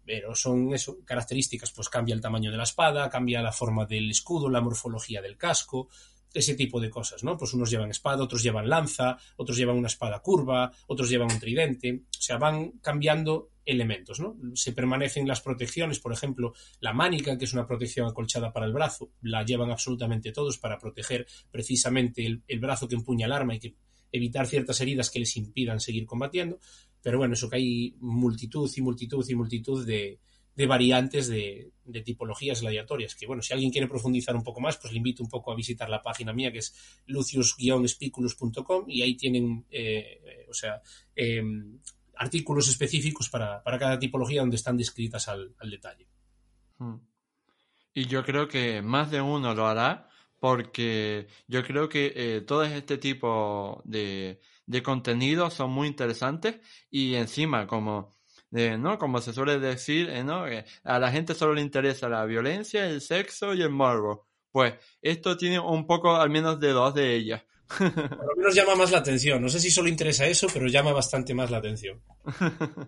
Pero son eso, características, pues cambia el tamaño de la espada, cambia la forma del escudo, la morfología del casco, ese tipo de cosas, ¿no? Pues unos llevan espada, otros llevan lanza, otros llevan una espada curva, otros llevan un tridente, o sea, van cambiando elementos, ¿no? Se permanecen las protecciones, por ejemplo, la mánica, que es una protección acolchada para el brazo, la llevan absolutamente todos para proteger precisamente el, el brazo que empuña el arma y que evitar ciertas heridas que les impidan seguir combatiendo, pero bueno, eso que hay multitud y multitud y multitud de, de variantes de, tipologías gladiatorias. Que bueno, si alguien quiere profundizar un poco más, pues le invito un poco a visitar la página mía que es lucius-spiculus.com y ahí tienen, eh, o sea, em, artículos específicos para, cada tipología donde están descritas al, detalle. Hmm. Y yo creo que más de uno lo hará porque yo creo que eh, todo este tipo de, de contenidos son muy interesantes y encima como ¿no? Como se suele decir, eh, ¿no? a la gente solo le interesa la violencia, el sexo y el morbo. Pues esto tiene un poco al menos de dos de ellas. Por lo menos llama más la atención. No sé si solo interesa eso, pero llama bastante más la atención.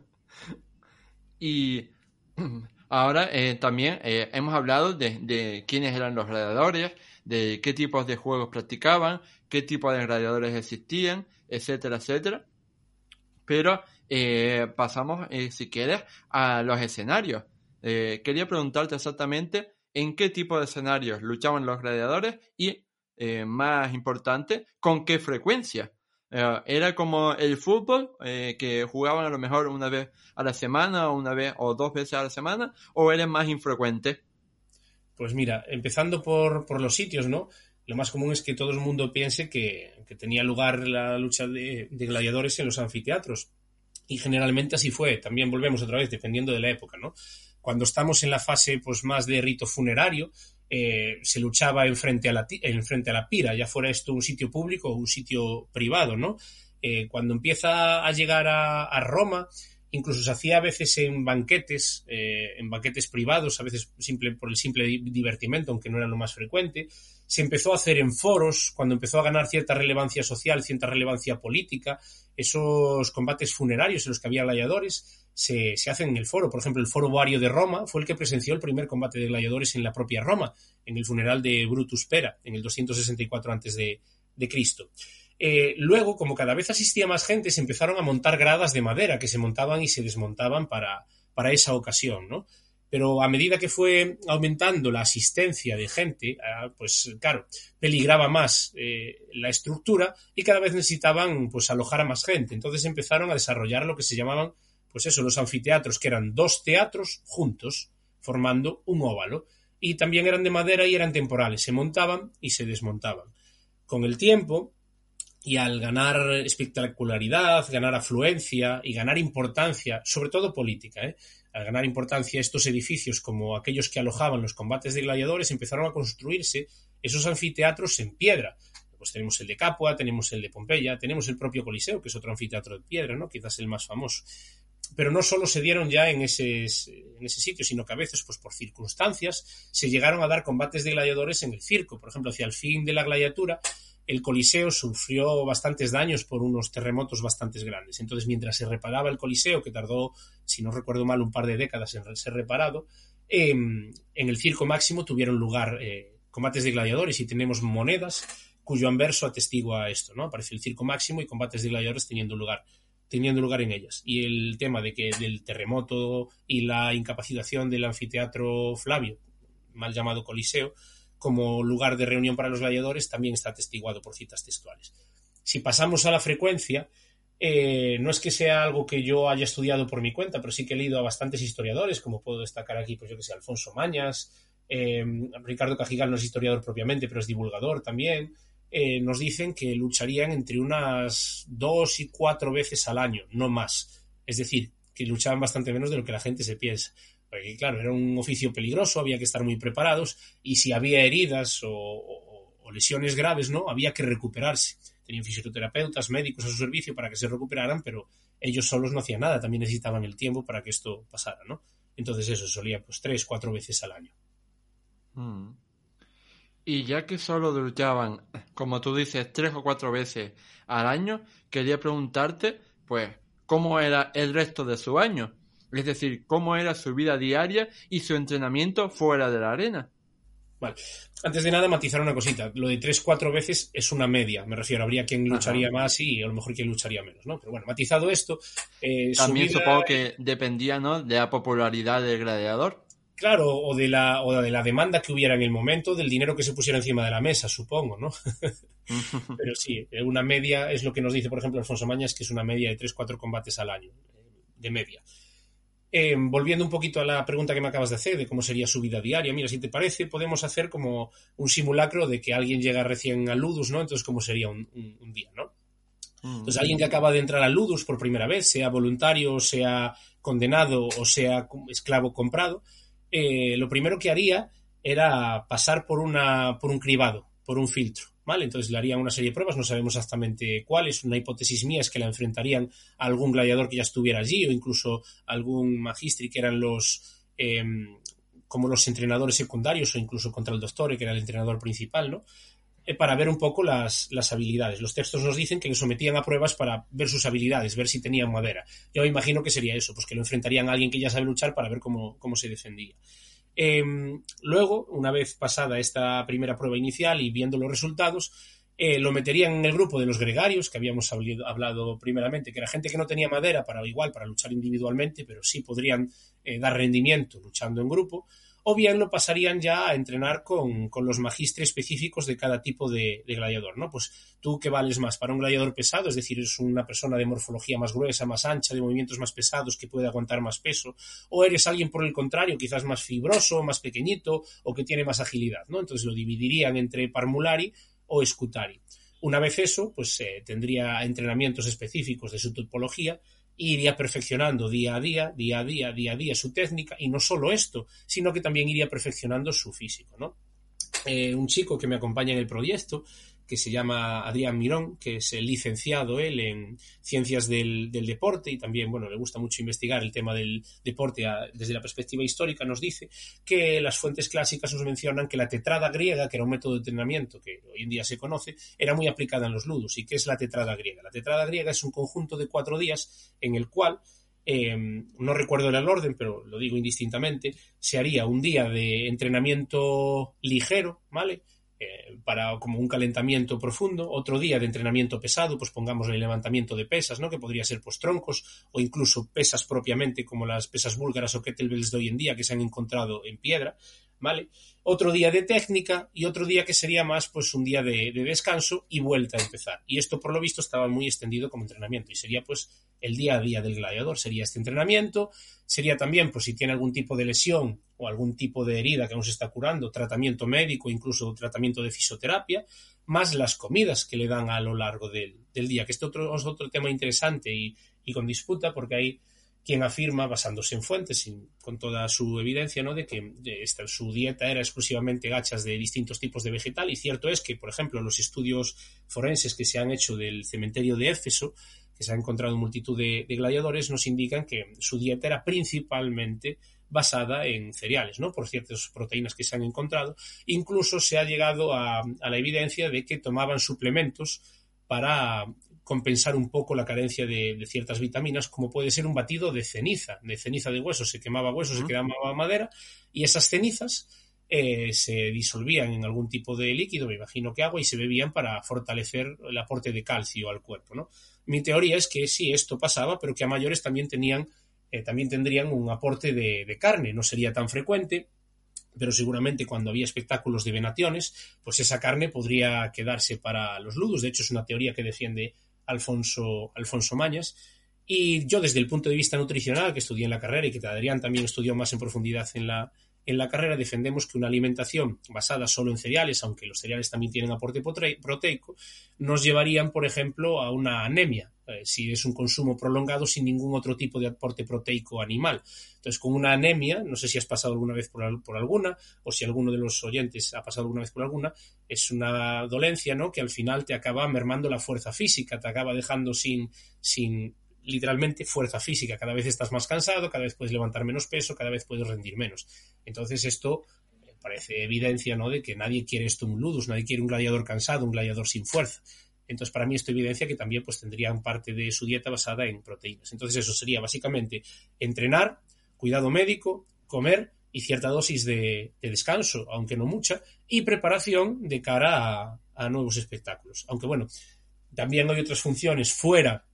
y ahora eh, también eh, hemos hablado de, de, quiénes eran los gladiadores, de qué tipos de juegos practicaban, qué tipos de gladiadores existían, etcétera, etcétera. Pero eh, pasamos, eh, si quieres, a los escenarios. Eh, quería preguntarte exactamente en qué tipo de escenarios luchaban los gladiadores y, más importante, con qué frecuencia. era como el fútbol, que jugaban a lo mejor una vez a la semana, o una vez o dos veces a la semana, o era más infrecuente. Pues mira, empezando por, por los sitios, ¿no? lo más común es que todo el mundo piense que, tenía lugar la lucha de, gladiadores en los anfiteatros. Y generalmente así fue. También volvemos otra vez, dependiendo de la época, ¿no? Cuando estamos en la fase pues, más de rito funerario, eh, se luchaba en frente, a la, a la pira, ya fuera esto un sitio público o un sitio privado, ¿no? Eh, cuando empieza a llegar a, Roma, incluso se hacía a veces en banquetes, eh, en banquetes privados, a veces simple, por el simple divertimento, aunque no era lo más frecuente se empezó a hacer en foros, cuando empezó a ganar cierta relevancia social, cierta relevancia política, esos combates funerarios en los que había gladiadores se, hacen en el foro. Por ejemplo, el foro Vario de Roma fue el que presenció el primer combate de gladiadores en la propia Roma, en el funeral de Brutus Pera, en el 264 a.C. De, de Cristo. Eh, luego, como cada vez asistía más gente, se empezaron a montar gradas de madera que se montaban y se desmontaban para, para esa ocasión, ¿no? pero a medida que fue aumentando la asistencia de gente, ah, pues claro, peligraba más eh, la estructura y cada vez necesitaban pues alojar a más gente. Entonces empezaron a desarrollar lo que se llamaban, pues eso, los anfiteatros, que eran dos teatros juntos, formando un óvalo. Y también eran de madera y eran temporales, se montaban y se desmontaban. Con el tiempo, y al ganar espectacularidad, ganar afluencia y ganar importancia, sobre todo política, ¿eh? al ganar importancia estos edificios como aquellos que alojaban los combates de gladiadores, empezaron a construirse esos anfiteatros en piedra. Pues tenemos el de Capua, tenemos el de Pompeya, tenemos el propio Coliseo, que es otro anfiteatro de piedra, ¿no? quizás el más famoso. Pero no solo se dieron ya en ese, en ese sitio, sino que a veces, pues por circunstancias, se llegaron a dar combates de gladiadores en el circo. Por ejemplo, hacia el fin de la gladiatura, el Coliseo sufrió bastantes daños por unos terremotos bastante grandes. Entonces, mientras se reparaba el Coliseo, que tardó, si no recuerdo mal, un par de décadas en ser reparado, em, en el Circo Máximo tuvieron lugar eh, combates de gladiadores y tenemos monedas cuyo anverso atestigua esto, ¿no? Aparece el Circo Máximo y combates de gladiadores teniendo lugar teniendo lugar en ellas. Y el tema de que del terremoto y la incapacitación del anfiteatro Flavio, mal llamado Coliseo, como lugar de reunión para los gladiadores también está atestiguado por citas textuales. Si pasamos a la frecuencia, eh, no es que sea algo que yo haya estudiado por mi cuenta, pero sí que he leído a bastantes historiadores, como puedo destacar aquí, pues yo que sé, Alfonso Mañas, eh, Ricardo Cajigal no es historiador propiamente, pero es divulgador también, eh, nos dicen que lucharían entre unas dos y cuatro veces al año, no más. Es decir, que luchaban bastante menos de lo que la gente se piensa. Porque, claro, era un oficio peligroso, había que estar muy preparados y si había heridas o, lesiones graves, ¿no? Había que recuperarse. Tenían fisioterapeutas, médicos a su servicio para que se recuperaran, pero ellos solos no hacían nada, también necesitaban el tiempo para que esto pasara, ¿no? Entonces eso solía pues tres, cuatro veces al año. Mm. Y ya que solo luchaban, como tú dices, tres o cuatro veces al año, quería preguntarte, pues, ¿cómo era el resto de su año? Es decir, cómo era su vida diaria y su entrenamiento fuera de la arena. Vale. Antes de nada, matizar una cosita. Lo de 3-4 veces es una media. Me refiero, habría quien lucharía más y a lo mejor quien lucharía menos, ¿no? Pero bueno, matizado esto. Eh, También supongo que dependía, ¿no? De la popularidad del gladiador. Claro, o de, la, o de la demanda que hubiera en el momento, del dinero que se pusiera encima de la mesa, supongo, ¿no? Pero sí, una media es lo que nos dice, por ejemplo, Alfonso Mañas, que es una media de 3-4 combates al año, de media. Eh, volviendo un poquito a la pregunta que me acabas de hacer, de cómo sería su vida diaria, mira, si te parece, podemos hacer como un simulacro de que alguien llega recién a Ludus, ¿no? Entonces, ¿cómo sería un, día, ¿no? Mm. Entonces, alguien que acaba de entrar a Ludus por primera vez, sea voluntario, sea condenado o sea esclavo comprado, eh, lo primero que haría era pasar por, una, por un cribado, por un filtro. Entonces le harían una serie de pruebas, no sabemos exactamente cuáles, una hipótesis mía es que la enfrentarían a algún gladiador que ya estuviera allí o incluso algún magistri que eran los... Em, como los entrenadores secundarios o incluso contra el doctor, que era el entrenador principal, ¿no? Eh, para ver un poco las, las, habilidades. Los textos nos dicen que le sometían a pruebas para ver sus habilidades, ver si tenían madera. Yo imagino que sería eso, pues que lo enfrentarían a alguien que ya sabe luchar para ver cómo, cómo se defendía. Em, luego, una vez pasada esta primera prueba inicial y viendo los resultados, eh, lo meterían en el grupo de los gregarios, que habíamos hablado primeramente, que era gente que no tenía madera para igual, para luchar individualmente, pero sí podrían eh, dar rendimiento luchando en grupo o bien lo pasarían ya a entrenar con, los magistres específicos de cada tipo de, gladiador, ¿no? Pues tú que vales más para un gladiador pesado, es decir, eres una persona de morfología más gruesa, más ancha, de movimientos más pesados, que puede aguantar más peso, o eres alguien por el contrario, quizás más fibroso, más pequeñito, o que tiene más agilidad, ¿no? Entonces lo dividirían entre parmulari o escutari. Una vez eso, pues tendría entrenamientos específicos de su topología iría perfeccionando día a día, día a día, día a día su técnica y no solo esto, sino que también iría perfeccionando su físico, ¿no? Eh, un chico que me acompaña en el proyecto que se llama Adrián Mirón, que es el licenciado él en ciencias del, deporte y también, bueno, le gusta mucho investigar el tema del deporte desde la perspectiva histórica, nos dice que las fuentes clásicas nos mencionan que la tetrada griega, que era un método de entrenamiento que hoy en día se conoce, era muy aplicada en los ludos. ¿Y qué es la tetrada griega? La tetrada griega es un conjunto de cuatro días en el cual em, no recuerdo el orden, pero lo digo indistintamente, se haría un día de entrenamiento ligero, ¿vale? Eh, para como un calentamiento profundo, otro día de entrenamiento pesado, pues pongamos el levantamiento de pesas, ¿no? Que podría ser pues troncos o incluso pesas propiamente como las pesas búlgaras o kettlebells de hoy en día que se han encontrado en piedra, ¿vale? Otro día de técnica y otro día que sería más pues un día de, de descanso y vuelta a empezar. Y esto por lo visto estaba muy extendido como entrenamiento y sería pues el día a día del gladiador, sería este entrenamiento, sería también, pues si tiene algún tipo de lesión o algún tipo de herida que no se está curando, tratamiento médico, incluso tratamiento de fisioterapia, más las comidas que le dan a lo largo del, día, que este otro, es otro tema interesante y, con disputa, porque hay quien afirma, basándose en fuentes, con toda su evidencia, ¿no? de que esta, su dieta era exclusivamente gachas de distintos tipos de vegetal, y cierto es que, por ejemplo, los estudios forenses que se han hecho del cementerio de Éfeso que se ha encontrado en multitud de, gladiadores, nos indican que su dieta era principalmente basada en cereales, ¿no? Por ciertas proteínas que se han encontrado. Incluso se ha llegado a, la evidencia de que tomaban suplementos para compensar un poco la carencia de, ciertas vitaminas, como puede ser un batido de ceniza, de ceniza de hueso. Se quemaba hueso, se quemaba madera, y esas cenizas eh, se disolvían en algún tipo de líquido, me imagino que agua, y se bebían para fortalecer el aporte de calcio al cuerpo, ¿no? Mi teoría es que sí, esto pasaba, pero que a mayores también tenían, eh, también tendrían un aporte de, carne. No sería tan frecuente, pero seguramente cuando había espectáculos de venaciones, pues esa carne podría quedarse para los ludos. De hecho, es una teoría que defiende Alfonso, Alfonso Mañas. Y yo, desde el punto de vista nutricional, que estudié en la carrera y que Adrián también estudió más en profundidad en la, en la carrera defendemos que una alimentación basada solo en cereales, aunque los cereales también tienen aporte proteico, nos llevarían, por ejemplo, a una anemia, eh, si es un consumo prolongado sin ningún otro tipo de aporte proteico animal. Entonces, con una anemia, no sé si has pasado alguna vez por, alguna, o si alguno de los oyentes ha pasado alguna vez por alguna, es una dolencia ¿no? que al final te acaba mermando la fuerza física, te acaba dejando sin, sin literalmente fuerza física. Cada vez estás más cansado, cada vez puedes levantar menos peso, cada vez puedes rendir menos. Entonces esto eh, parece evidencia ¿no? de que nadie quiere esto un ludus, nadie quiere un gladiador cansado, un gladiador sin fuerza. Entonces, para mí esto evidencia que también pues, tendrían parte de su dieta basada en proteínas. Entonces, eso sería básicamente entrenar, cuidado médico, comer y cierta dosis de, descanso, aunque no mucha, y preparación de cara a, a nuevos espectáculos. Aunque bueno, también hay otras funciones fuera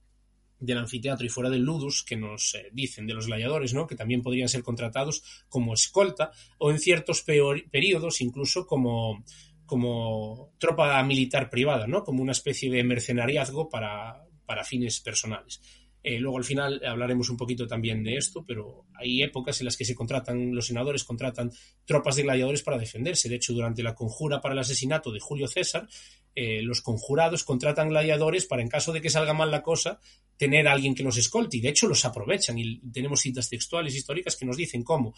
del anfiteatro y fuera del ludus que nos eh, dicen de los gladiadores, ¿no? que también podrían ser contratados como escolta o en ciertos periodos incluso como, como tropa militar privada, ¿no? como una especie de mercenariazgo para, para fines personales. Eh, luego al final hablaremos un poquito también de esto, pero hay épocas en las que se contratan, los senadores contratan tropas de gladiadores para defenderse. De hecho, durante la conjura para el asesinato de Julio César, eh, los conjurados contratan gladiadores para, en caso de que salga mal la cosa, tener a alguien que los escolte. Y de hecho los aprovechan. Y tenemos citas textuales históricas que nos dicen cómo,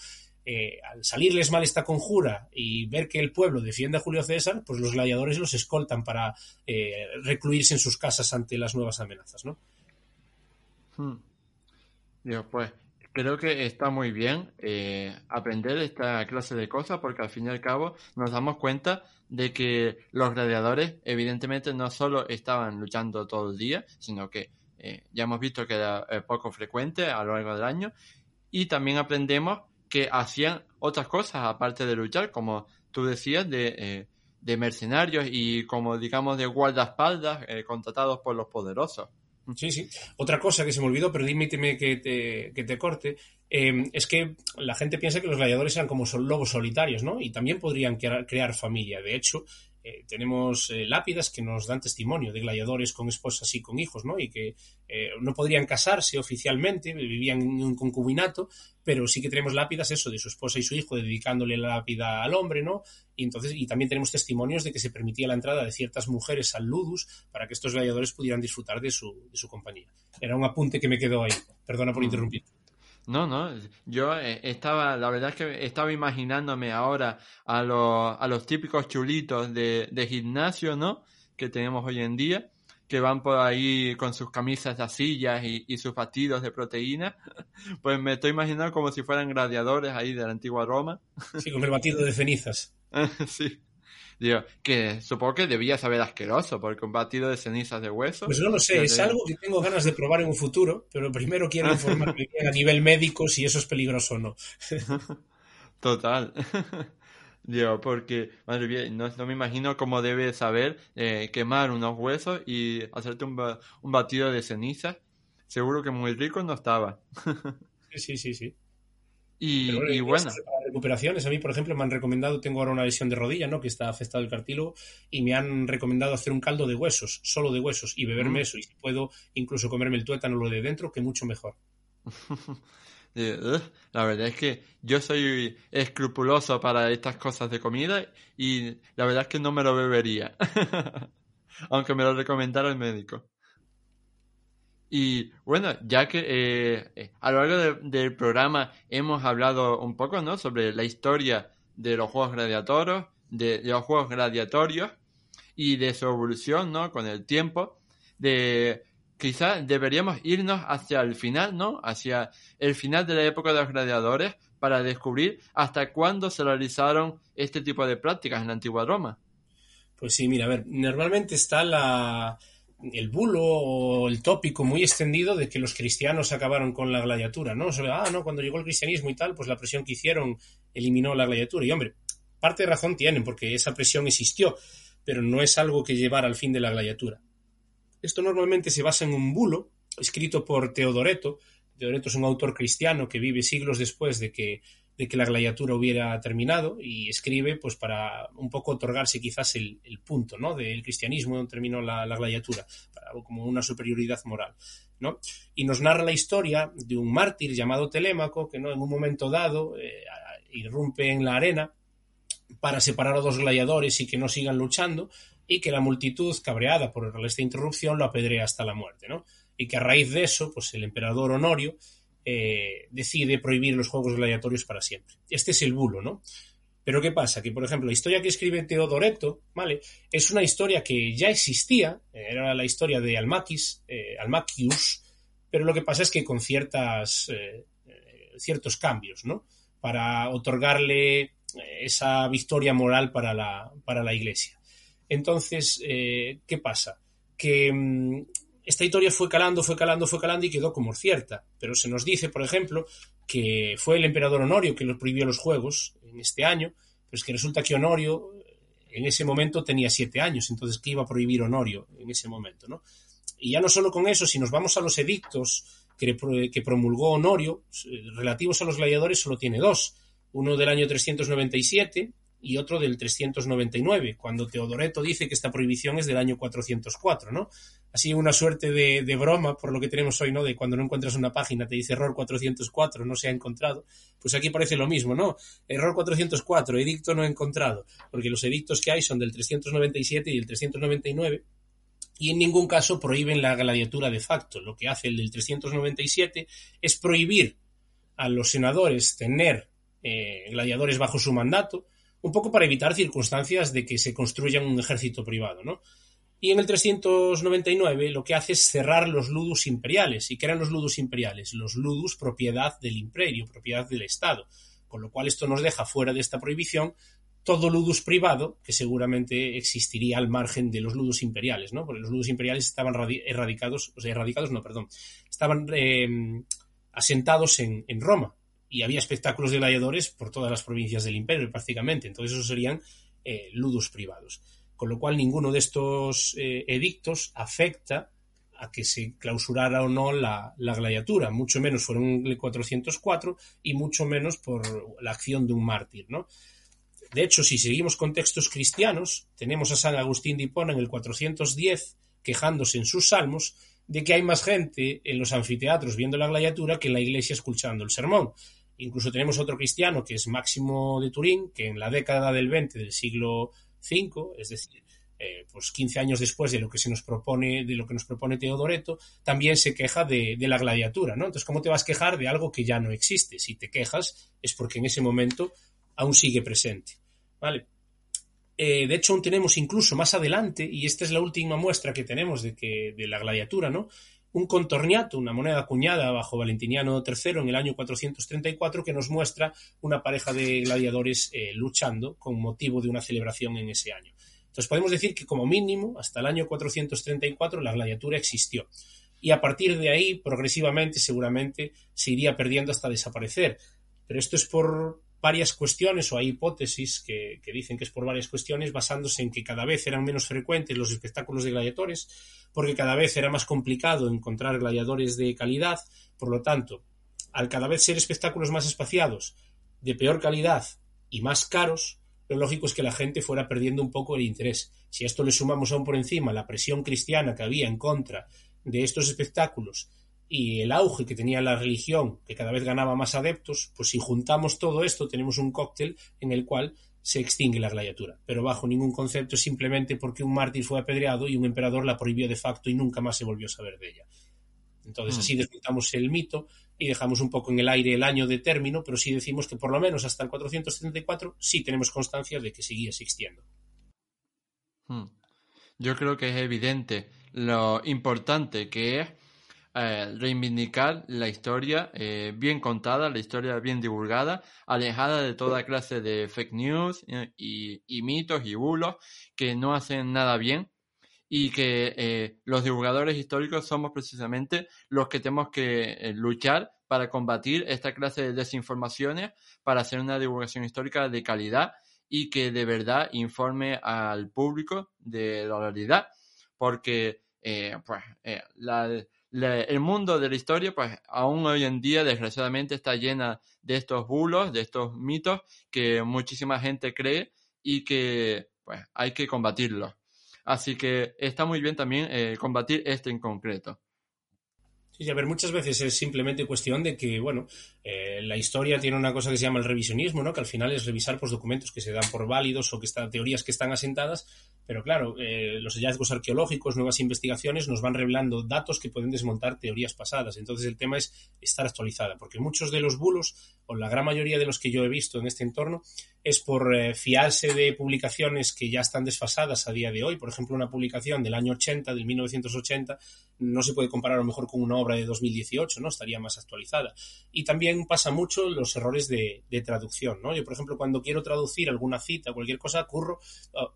eh, al salirles mal esta conjura y ver que el pueblo defiende a Julio César, pues los gladiadores los escoltan para recluirse en sus casas ante las nuevas amenazas, ¿no? Hmm. pues creo que está muy bien eh, aprender esta clase de cosas porque al fin y al cabo nos damos cuenta de que los gladiadores evidentemente no solo estaban luchando todo el día, sino que eh, ya hemos visto que era eh, poco frecuente a lo largo del año y también aprendemos que hacían otras cosas aparte de luchar, como tú decías, de de mercenarios y como digamos de guardaespaldas eh, contratados por los poderosos. Sí, sí. Otra cosa que se me olvidó, pero dímíteme que te, que te corte, eh, es que la gente piensa que los gladiadores eran como lobos solitarios, ¿no? Y también podrían crear, crear familia. De hecho, eh, tenemos eh, lápidas que nos dan testimonio de gladiadores con esposas y con hijos, ¿no? Y que eh, no podrían casarse oficialmente, vivían en un concubinato, pero sí que tenemos lápidas eso de su esposa y su hijo dedicándole la lápida al hombre, ¿no? Y entonces y también tenemos testimonios de que se permitía la entrada de ciertas mujeres al ludus para que estos gladiadores pudieran disfrutar de su, de su compañía. Era un apunte que me quedó ahí. Perdona por mm. interrumpir. No, no, yo eh, estaba, la verdad es que estaba imaginándome ahora a los, a los típicos chulitos de, de gimnasio, ¿no? Que tenemos hoy en día, que van por ahí con sus camisas de asillas y, y sus batidos de proteína. Pues me estoy imaginando como si fueran gladiadores ahí de la antigua Roma. Sí, con el batido de cenizas. sí. Digo, que supongo que debía saber asqueroso, porque un batido de cenizas de hueso. Pues no lo sé, es algo que tengo ganas de probar en un futuro, pero primero quiero informarme a nivel médico si eso es peligroso o no. Total. Digo, porque, madre mía, no, me imagino cómo debe saber eh, quemar unos huesos y hacerte un, un batido de cenizas. Seguro que muy rico no estaba. sí, sí, sí. Y, bueno. Recuperaciones, a mí, por ejemplo, me han recomendado, tengo ahora una lesión de rodilla, ¿no? Que está afectado el cartílago, y me han recomendado hacer un caldo de huesos, solo de huesos, y beberme mm. eso. Y si puedo incluso comerme el tuétano, lo de dentro, que mucho mejor. la verdad es que yo soy escrupuloso para estas cosas de comida y la verdad es que no me lo bebería. Aunque me lo recomendara el médico. Y bueno, ya que eh, eh, a lo largo del programa hemos hablado un poco ¿no? sobre la historia de los juegos gladiatorios, de, los juegos gladiatorios y de su evolución ¿no? con el tiempo, de quizás deberíamos irnos hacia el final, ¿no? Hacia el final de la época de los gladiadores para descubrir hasta cuándo se realizaron este tipo de prácticas en la antigua Roma. Pues sí, mira, a ver, normalmente está la, el bulo o el tópico muy extendido de que los cristianos acabaron con la gladiatura, ¿no? Sobre, ah, no, cuando llegó el cristianismo y tal, pues la presión que hicieron eliminó la gladiatura. Y hombre, parte de razón tienen, porque esa presión existió, pero no es algo que llevara al fin de la gladiatura. Esto normalmente se basa en un bulo escrito por Teodoreto. Teodoreto es un autor cristiano que vive siglos después de que de que la gladiatura hubiera terminado y escribe pues para un poco otorgarse quizás el, punto ¿no? del cristianismo donde terminó la, gladiatura, para, como una superioridad moral. ¿no? Y nos narra la historia de un mártir llamado Telémaco que ¿no? en un momento dado eh, irrumpe en la arena para separar a dos gladiadores y que no sigan luchando y que la multitud, cabreada por esta interrupción, lo apedrea hasta la muerte. ¿no? Y que a raíz de eso, pues el emperador Honorio eh, decide prohibir los juegos gladiatorios para siempre. Este es el bulo, ¿no? Pero ¿qué pasa? Que, por ejemplo, la historia que escribe Teodoreto, ¿vale? Es una historia que ya existía, era la historia de Almaquis, eh, Almaquius, pero lo que pasa es que con ciertas, eh, ciertos cambios, ¿no? Para otorgarle esa victoria moral para la, para la Iglesia. Entonces, ¿qué pasa? Que mm, esta historia fue calando, fue calando, fue calando y quedó como cierta. Pero se nos dice, por ejemplo, que fue el emperador Honorio que los prohibió los juegos en este año, pero es que resulta que Honorio en ese momento tenía siete años, entonces ¿qué iba a prohibir Honorio en ese momento? ¿no? Y ya no solo con eso, si nos vamos a los edictos que, promulgó Honorio, relativos a los gladiadores, solo tiene dos. Uno del año 397 y otro del 399, cuando Teodoreto dice que esta prohibición es del año 404, ¿no? Así una suerte de, broma por lo que tenemos hoy, ¿no? De cuando no encuentras una página te dice error 404, no se ha encontrado. Pues aquí parece lo mismo, ¿no? Error 404, edicto no encontrado, porque los edictos que hay son del 397 y el 399 y en ningún caso prohíben la gladiatura de facto. Lo que hace el del 397 es prohibir a los senadores tener eh, gladiadores bajo su mandato, un poco para evitar circunstancias de que se construya un ejército privado, ¿no? Y en el 399 lo que hace es cerrar los ludus imperiales. ¿Y qué eran los ludus imperiales? Los ludus propiedad del imperio, propiedad del Estado. Con lo cual esto nos deja fuera de esta prohibición todo ludus privado que seguramente existiría al margen de los ludus imperiales, ¿no? Porque los ludus imperiales estaban erradicados, o sea, erradicados, no, perdón, estaban eh, asentados en, en Roma, y había espectáculos de gladiadores por todas las provincias del imperio prácticamente. Entonces esos serían eh, ludos privados. Con lo cual, ninguno de estos eh, edictos afecta a que se clausurara o no la, la, gladiatura, mucho menos fueron en el 404 y mucho menos por la acción de un mártir, ¿no? De hecho, si seguimos con textos cristianos, tenemos a San Agustín de Hipona en el 410 quejándose en sus salmos de que hay más gente en los anfiteatros viendo la gladiatura que en la iglesia escuchando el sermón. Incluso tenemos otro cristiano que es Máximo de Turín, que en la década del 20 del siglo V, es decir, eh, pues 15 años después de lo que se nos propone, de lo que nos propone Teodoreto, también se queja de, la gladiatura, ¿no? Entonces, ¿cómo te vas a quejar de algo que ya no existe? Si te quejas es porque en ese momento aún sigue presente, ¿vale? Eh, de hecho, aún tenemos incluso más adelante, y esta es la última muestra que tenemos de que de la gladiatura, ¿no? Un contorniato, una moneda acuñada bajo Valentiniano III en el año 434, que nos muestra una pareja de gladiadores eh, luchando con motivo de una celebración en ese año. Entonces podemos decir que como mínimo hasta el año 434 la gladiatura existió. Y a partir de ahí, progresivamente, seguramente se iría perdiendo hasta desaparecer. Pero esto es por varias cuestiones, o hay hipótesis que, que, dicen que es por varias cuestiones, basándose en que cada vez eran menos frecuentes los espectáculos de gladiadores, porque cada vez era más complicado encontrar gladiadores de calidad. Por lo tanto, al cada vez ser espectáculos más espaciados, de peor calidad y más caros, lo lógico es que la gente fuera perdiendo un poco el interés. Si a esto le sumamos aún por encima la presión cristiana que había en contra de estos espectáculos y el auge que tenía la religión, que cada vez ganaba más adeptos, pues si juntamos todo esto tenemos un cóctel en el cual se extingue la gladiatura, pero bajo ningún concepto simplemente porque un mártir fue apedreado y un emperador la prohibió de facto y nunca más se volvió a saber de ella. Entonces mm. así desmontamos el mito y dejamos un poco en el aire el año de término, pero sí decimos que por lo menos hasta el 474 sí tenemos constancia de que seguía existiendo. Hmm. Yo creo que es evidente lo importante que es eh, reivindicar la historia eh, bien contada, la historia bien divulgada, alejada de toda clase de fake news eh, y, mitos y bulos que no hacen nada bien y que los divulgadores históricos somos precisamente los que tenemos que luchar para combatir esta clase de desinformaciones, para hacer una divulgación histórica de calidad y que de verdad informe al público de la realidad, porque pues, la, el mundo de la historia, pues aún hoy en día, desgraciadamente, está llena de estos bulos, de estos mitos que muchísima gente cree y que pues hay que combatirlos. Así que está muy bien también eh, combatir este en concreto. Sí, a ver, muchas veces es simplemente cuestión de que, bueno, eh, la historia tiene una cosa que se llama el revisionismo, ¿no? Que al final es revisar pues, documentos que se dan por válidos o que están teorías que están asentadas, pero claro, eh, los hallazgos arqueológicos, nuevas investigaciones nos van revelando datos que pueden desmontar teorías pasadas. Entonces el tema es estar actualizada, porque muchos de los bulos, o la gran mayoría de los que yo he visto en este entorno, es por eh, fiarse de publicaciones que ya están desfasadas a día de hoy. Por ejemplo, una publicación del año 80, del 1980, no se puede comparar a lo mejor con una obra de 2018, ¿no? Estaría más actualizada. Y también pasa mucho los errores de, traducción, ¿no? Yo, por ejemplo, cuando quiero traducir alguna cita, cualquier cosa, curro,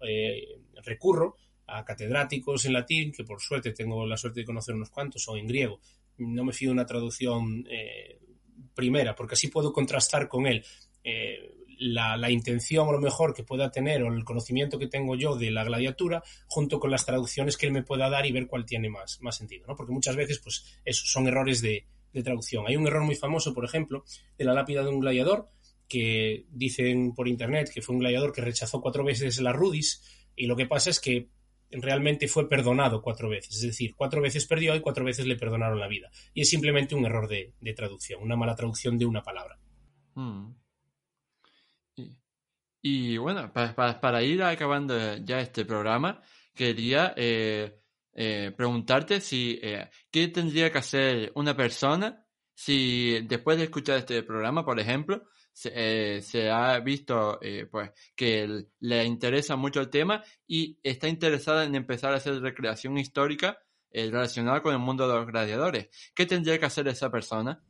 eh, recurro a catedráticos en latín, que por suerte tengo la suerte de conocer unos cuantos, o en griego. No me fío de una traducción eh, primera, porque así puedo contrastar con él. Eh, la, la, intención o lo mejor que pueda tener o el conocimiento que tengo yo de la gladiatura junto con las traducciones que él me pueda dar y ver cuál tiene más, más sentido, ¿no? Porque muchas veces, pues, son errores de, de traducción. Hay un error muy famoso, por ejemplo, de la lápida de un gladiador, que dicen por internet que fue un gladiador que rechazó cuatro veces la rudis, y lo que pasa es que realmente fue perdonado cuatro veces, es decir, cuatro veces perdió y cuatro veces le perdonaron la vida. Y es simplemente un error de, de traducción, una mala traducción de una palabra. Mm. Y bueno, para, para, ir acabando ya este programa, quería eh, eh, preguntarte si eh, qué tendría que hacer una persona si después de escuchar este programa, por ejemplo, se, eh, se ha visto pues que le interesa mucho el tema y está interesada en empezar a hacer recreación histórica relacionada con el mundo de los gladiadores. ¿Qué tendría que hacer esa persona?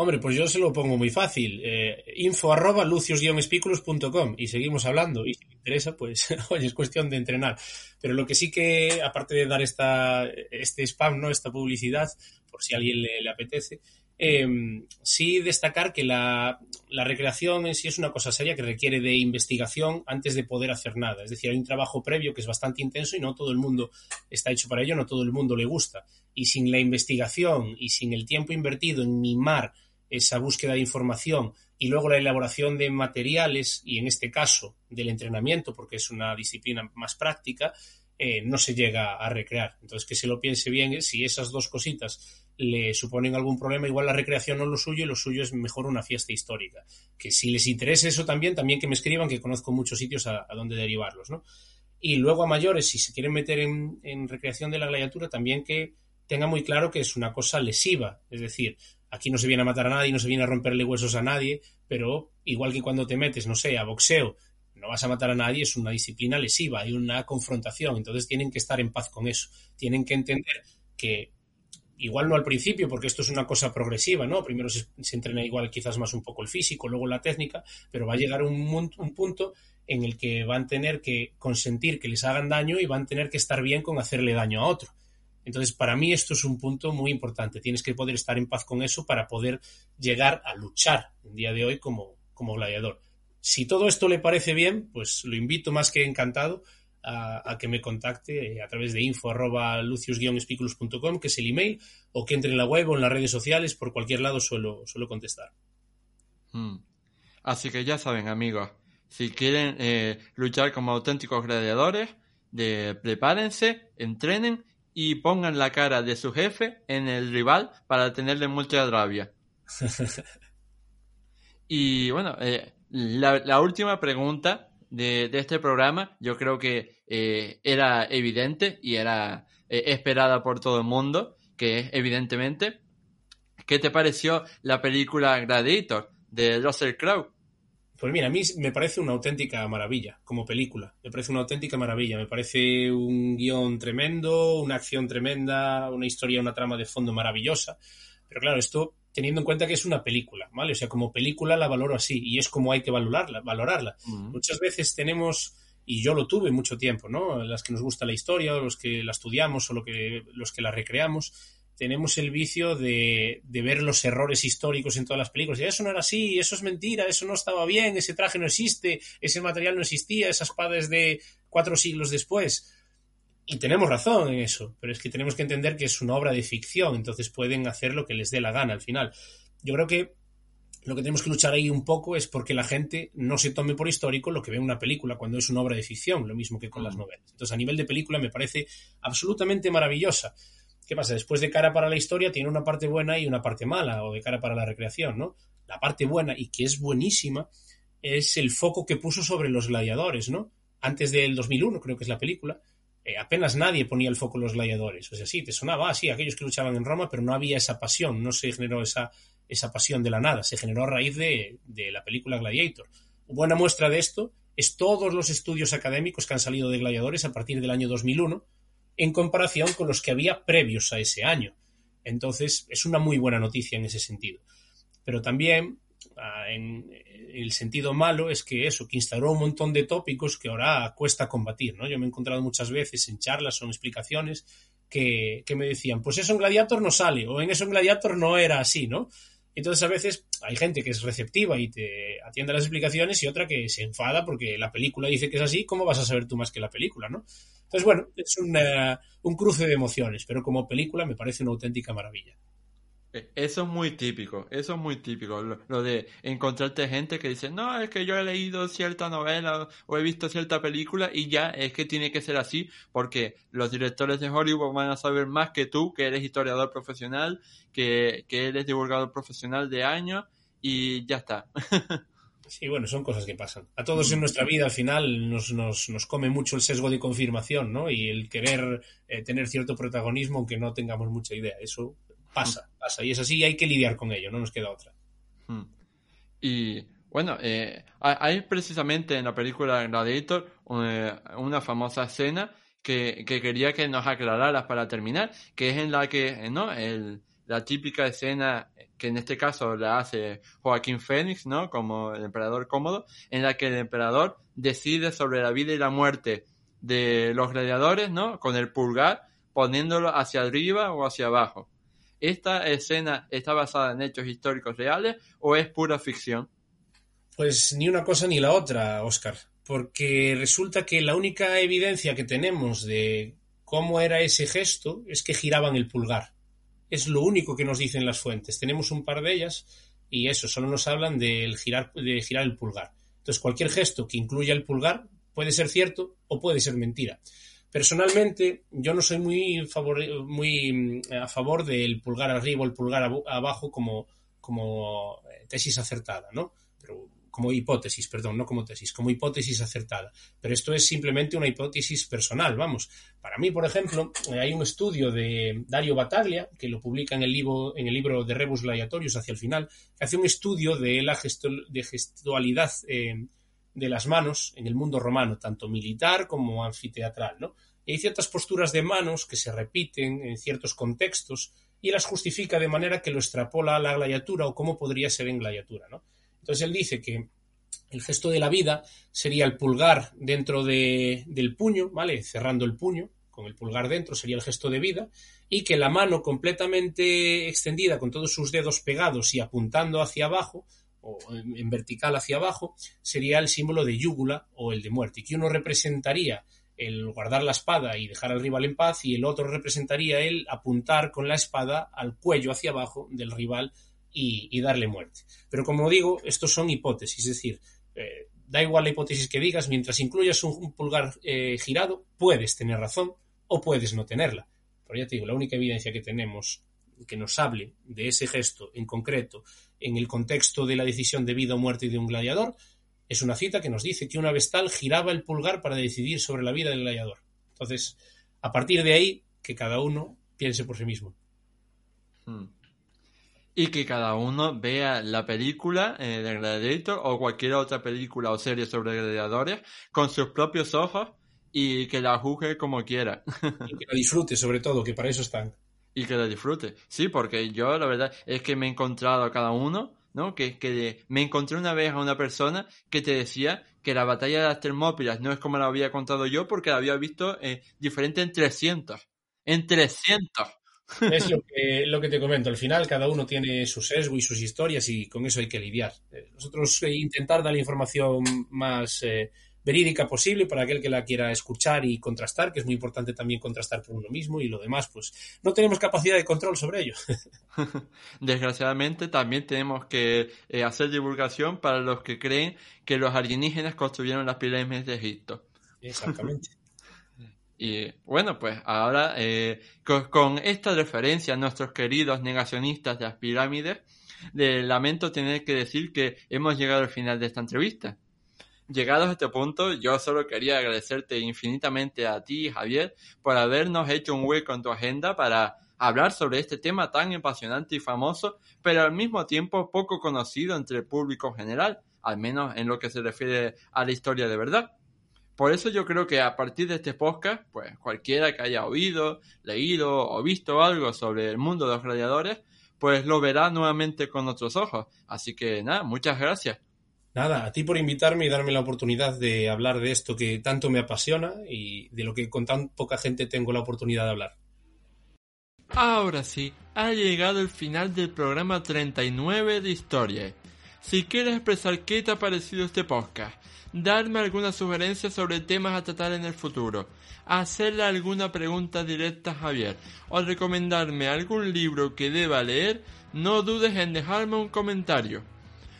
Hombre, pues yo se lo pongo muy fácil. Eh, info arroba lucios-espículos.com y seguimos hablando. Y si me interesa, pues, oye, es cuestión de entrenar. Pero lo que sí que, aparte de dar esta, este spam, ¿no? Esta publicidad, por si a alguien le, apetece, eh, sí destacar que la, la, recreación en sí es una cosa seria que requiere de investigación antes de poder hacer nada. Es decir, hay un trabajo previo que es bastante intenso y no todo el mundo está hecho para ello, no todo el mundo le gusta. Y sin la investigación y sin el tiempo invertido en mimar esa búsqueda de información y luego la elaboración de materiales y en este caso del entrenamiento, porque es una disciplina más práctica, eh, no se llega a recrear. Entonces, que se lo piense bien, si esas dos cositas le suponen algún problema, igual la recreación no es lo suyo y lo suyo es mejor una fiesta histórica. Que si les interesa eso también, también que me escriban, que conozco muchos sitios a, donde derivarlos, ¿no? Y luego a mayores, si se quieren meter en, recreación de la gladiatura, también que tenga muy claro que es una cosa lesiva. Es decir, aquí no se viene a matar a nadie, no se viene a romperle huesos a nadie, pero igual que cuando te metes, no sé, a boxeo, no vas a matar a nadie, es una disciplina lesiva, hay una confrontación, entonces tienen que estar en paz con eso. Tienen que entender que igual no al principio, porque esto es una cosa progresiva, ¿no? Primero se, se, entrena igual quizás más un poco el físico, luego la técnica, pero va a llegar un, un, punto en el que van a tener que consentir que les hagan daño y van a tener que estar bien con hacerle daño a otro. Entonces, para mí esto es un punto muy importante. Tienes que poder estar en paz con eso para poder llegar a luchar en día de hoy como, como gladiador. Si todo esto le parece bien, pues lo invito más que encantado a, que me contacte a través de info arroba lucius-spiculus.com, que es el email, o que entre en la web o en las redes sociales, por cualquier lado suelo, suelo contestar. Hmm. Así que ya saben, amigos, si quieren eh, luchar como auténticos gladiadores, de, prepárense, entrenen y pongan la cara de su jefe en el rival para tenerle mucha rabia. y bueno, eh, la, la última pregunta de, de, este programa, yo creo que eh, era evidente y era eh, esperada por todo el mundo, que es evidentemente, ¿qué te pareció la película Gladiator de Russell Crowe? Pues mira, a mí me parece una auténtica maravilla como película. Me parece una auténtica maravilla. Me parece un guion tremendo, una acción tremenda, una historia, una trama de fondo maravillosa. Pero claro, esto teniendo en cuenta que es una película, ¿vale? O sea, como película la valoro así y es como hay que valorarla. valorarla. Uh -huh. Muchas veces tenemos, y yo lo tuve mucho tiempo, ¿no? Las que nos gusta la historia, o los que la estudiamos o lo que, los que la recreamos, tenemos el vicio de, de, ver los errores históricos en todas las películas. Y eso no era así, eso es mentira, eso no estaba bien, ese traje no existe, ese material no existía, esa espada es de cuatro siglos después. Y tenemos razón en eso, pero es que tenemos que entender que es una obra de ficción, entonces pueden hacer lo que les dé la gana al final. Yo creo que lo que tenemos que luchar ahí un poco es porque la gente no se tome por histórico lo que ve en una película cuando es una obra de ficción, lo mismo que con las novelas. Entonces, a nivel de película me parece absolutamente maravillosa. ¿Qué pasa? Después de cara para la historia tiene una parte buena y una parte mala, o de cara para la recreación, ¿no? La parte buena, y que es buenísima, es el foco que puso sobre los gladiadores, ¿no? Antes del 2001, creo que es la película, eh, apenas nadie ponía el foco en los gladiadores. O sea, sí, te sonaba así, ah, aquellos que luchaban en Roma, pero no había esa pasión, no se generó esa, esa pasión de la nada, se generó a raíz de, de la película Gladiator. Buena muestra de esto es todos los estudios académicos que han salido de gladiadores a partir del año 2001, en comparación con los que había previos a ese año. Entonces, es una muy buena noticia en ese sentido. Pero también, ah, en, el sentido malo es que eso, que instauró un montón de tópicos que ahora cuesta combatir, ¿no? Yo me he encontrado muchas veces en charlas o en explicaciones que, que me decían, pues eso en Gladiator no sale, o en eso en Gladiator no era así, ¿no? Entonces a veces hay gente que es receptiva y te atiende a las explicaciones y otra que se enfada porque la película dice que es así, ¿cómo vas a saber tú más que la película, no? Entonces, bueno, es una, un cruce de emociones, pero como película me parece una auténtica maravilla. Eso es muy típico, eso es muy típico, lo, lo, de encontrarte gente que dice, no, es que yo he leído cierta novela o he visto cierta película y ya es que tiene que ser así porque los directores de Hollywood van a saber más que tú, que eres historiador profesional, que, que eres divulgador profesional de años y ya está. Sí, bueno, son cosas que pasan. A todos en nuestra vida al final nos, nos, nos come mucho el sesgo de confirmación, ¿no? Y el querer eh, tener cierto protagonismo aunque no tengamos mucha idea. Eso pasa, pasa. Y es así y hay que lidiar con ello, no nos queda otra. Y bueno, eh, hay precisamente en la película Gladiator una, una famosa escena que, que, quería que nos aclararas para terminar, que es en la que, ¿no? El, la típica escena que en este caso la hace Joaquín Fénix, ¿no? Como el emperador cómodo, en la que el emperador decide sobre la vida y la muerte de los gladiadores, ¿no? Con el pulgar poniéndolo hacia arriba o hacia abajo. ¿Esta escena está basada en hechos históricos reales o es pura ficción? Pues ni una cosa ni la otra, Oscar, porque resulta que la única evidencia que tenemos de cómo era ese gesto es que giraban el pulgar. Es lo único que nos dicen las fuentes. Tenemos un par de ellas y eso, solo nos hablan del girar, de girar el pulgar. Entonces, cualquier gesto que incluya el pulgar puede ser cierto o puede ser mentira. Personalmente, yo no soy muy, muy mm, a favor del pulgar arriba o el pulgar abajo como, como eh, tesis acertada, ¿no? Pero como hipótesis, perdón, no como tesis, como hipótesis acertada. Pero esto es simplemente una hipótesis personal, vamos. Para mí, por ejemplo, eh, hay un estudio de Dario Battaglia, que lo publica en el libro, en el libro de Rebus Gladiatorius hacia el final, que hace un estudio de la de gestualidad eh, de las manos en el mundo romano, tanto militar como anfiteatral, ¿no? Y hay ciertas posturas de manos que se repiten en ciertos contextos y las justifica de manera que lo extrapola a la gladiatura o cómo podría ser en gladiatura, ¿no? Entonces él dice que el gesto de la vida sería el pulgar dentro del puño, ¿vale? Cerrando el puño, con el pulgar dentro sería el gesto de vida, y que la mano completamente extendida con todos sus dedos pegados y apuntando hacia abajo, o en vertical hacia abajo, sería el símbolo de yúgula o el de muerte, que uno representaría el guardar la espada y dejar al rival en paz, y el otro representaría el apuntar con la espada al cuello hacia abajo del rival y, darle muerte. Pero como digo, estos son hipótesis, es decir, eh, da igual la hipótesis que digas, mientras incluyas un, pulgar eh, girado, puedes tener razón o puedes no tenerla. Pero ya te digo, la única evidencia que tenemos que nos hable de ese gesto en concreto en el contexto de la decisión de vida o muerte de un gladiador es una cita que nos dice que una vestal giraba el pulgar para decidir sobre la vida del gladiador. Entonces, a partir de ahí, que cada uno piense por sí mismo. Hmm y que cada uno vea la película eh, de Gladiator o cualquier otra película o serie sobre gladiadores con sus propios ojos y que la juzgue como quiera. y que la disfrute, sobre todo, que para eso están. Y que la disfrute. Sí, porque yo la verdad es que me he encontrado a cada uno, ¿no? Que, que me encontré una vez a una persona que te decía que la batalla de las Termópilas no es como la había contado yo porque la había visto eh, diferente en 300. En 300. Es lo que, lo que te comento. Al final, cada uno tiene su sesgo y sus historias y con eso hay que lidiar. Eh, nosotros eh, intentar dar la información más eh, verídica posible para aquel que la quiera escuchar y contrastar, que es muy importante también contrastar por uno mismo y lo demás, pues no tenemos capacidad de control sobre ello. Desgraciadamente, también tenemos que hacer divulgación para los que creen que los alienígenas construyeron las pirámides de Egipto. Exactamente. Y bueno, pues ahora eh, con, esta referencia a nuestros queridos negacionistas de las pirámides, lamento tener que decir que hemos llegado al final de esta entrevista. Llegados a este punto, yo solo quería agradecerte infinitamente a ti, Javier, por habernos hecho un hueco en tu agenda para hablar sobre este tema tan apasionante y famoso, pero al mismo tiempo poco conocido entre el público general, al menos en lo que se refiere a la historia de verdad. Por eso yo creo que a partir de este podcast, pues cualquiera que haya oído, leído o visto algo sobre el mundo de los gladiadores, pues lo verá nuevamente con otros ojos. Así que nada, muchas gracias. Nada, a ti por invitarme y darme la oportunidad de hablar de esto que tanto me apasiona y de lo que con tan poca gente tengo la oportunidad de hablar. Ahora sí, ha llegado el final del programa 39 de Historia. Si quieres expresar qué te ha parecido este podcast, darme alguna sugerencia sobre temas a tratar en el futuro, hacerle alguna pregunta directa a Javier o recomendarme algún libro que deba leer, no dudes en dejarme un comentario.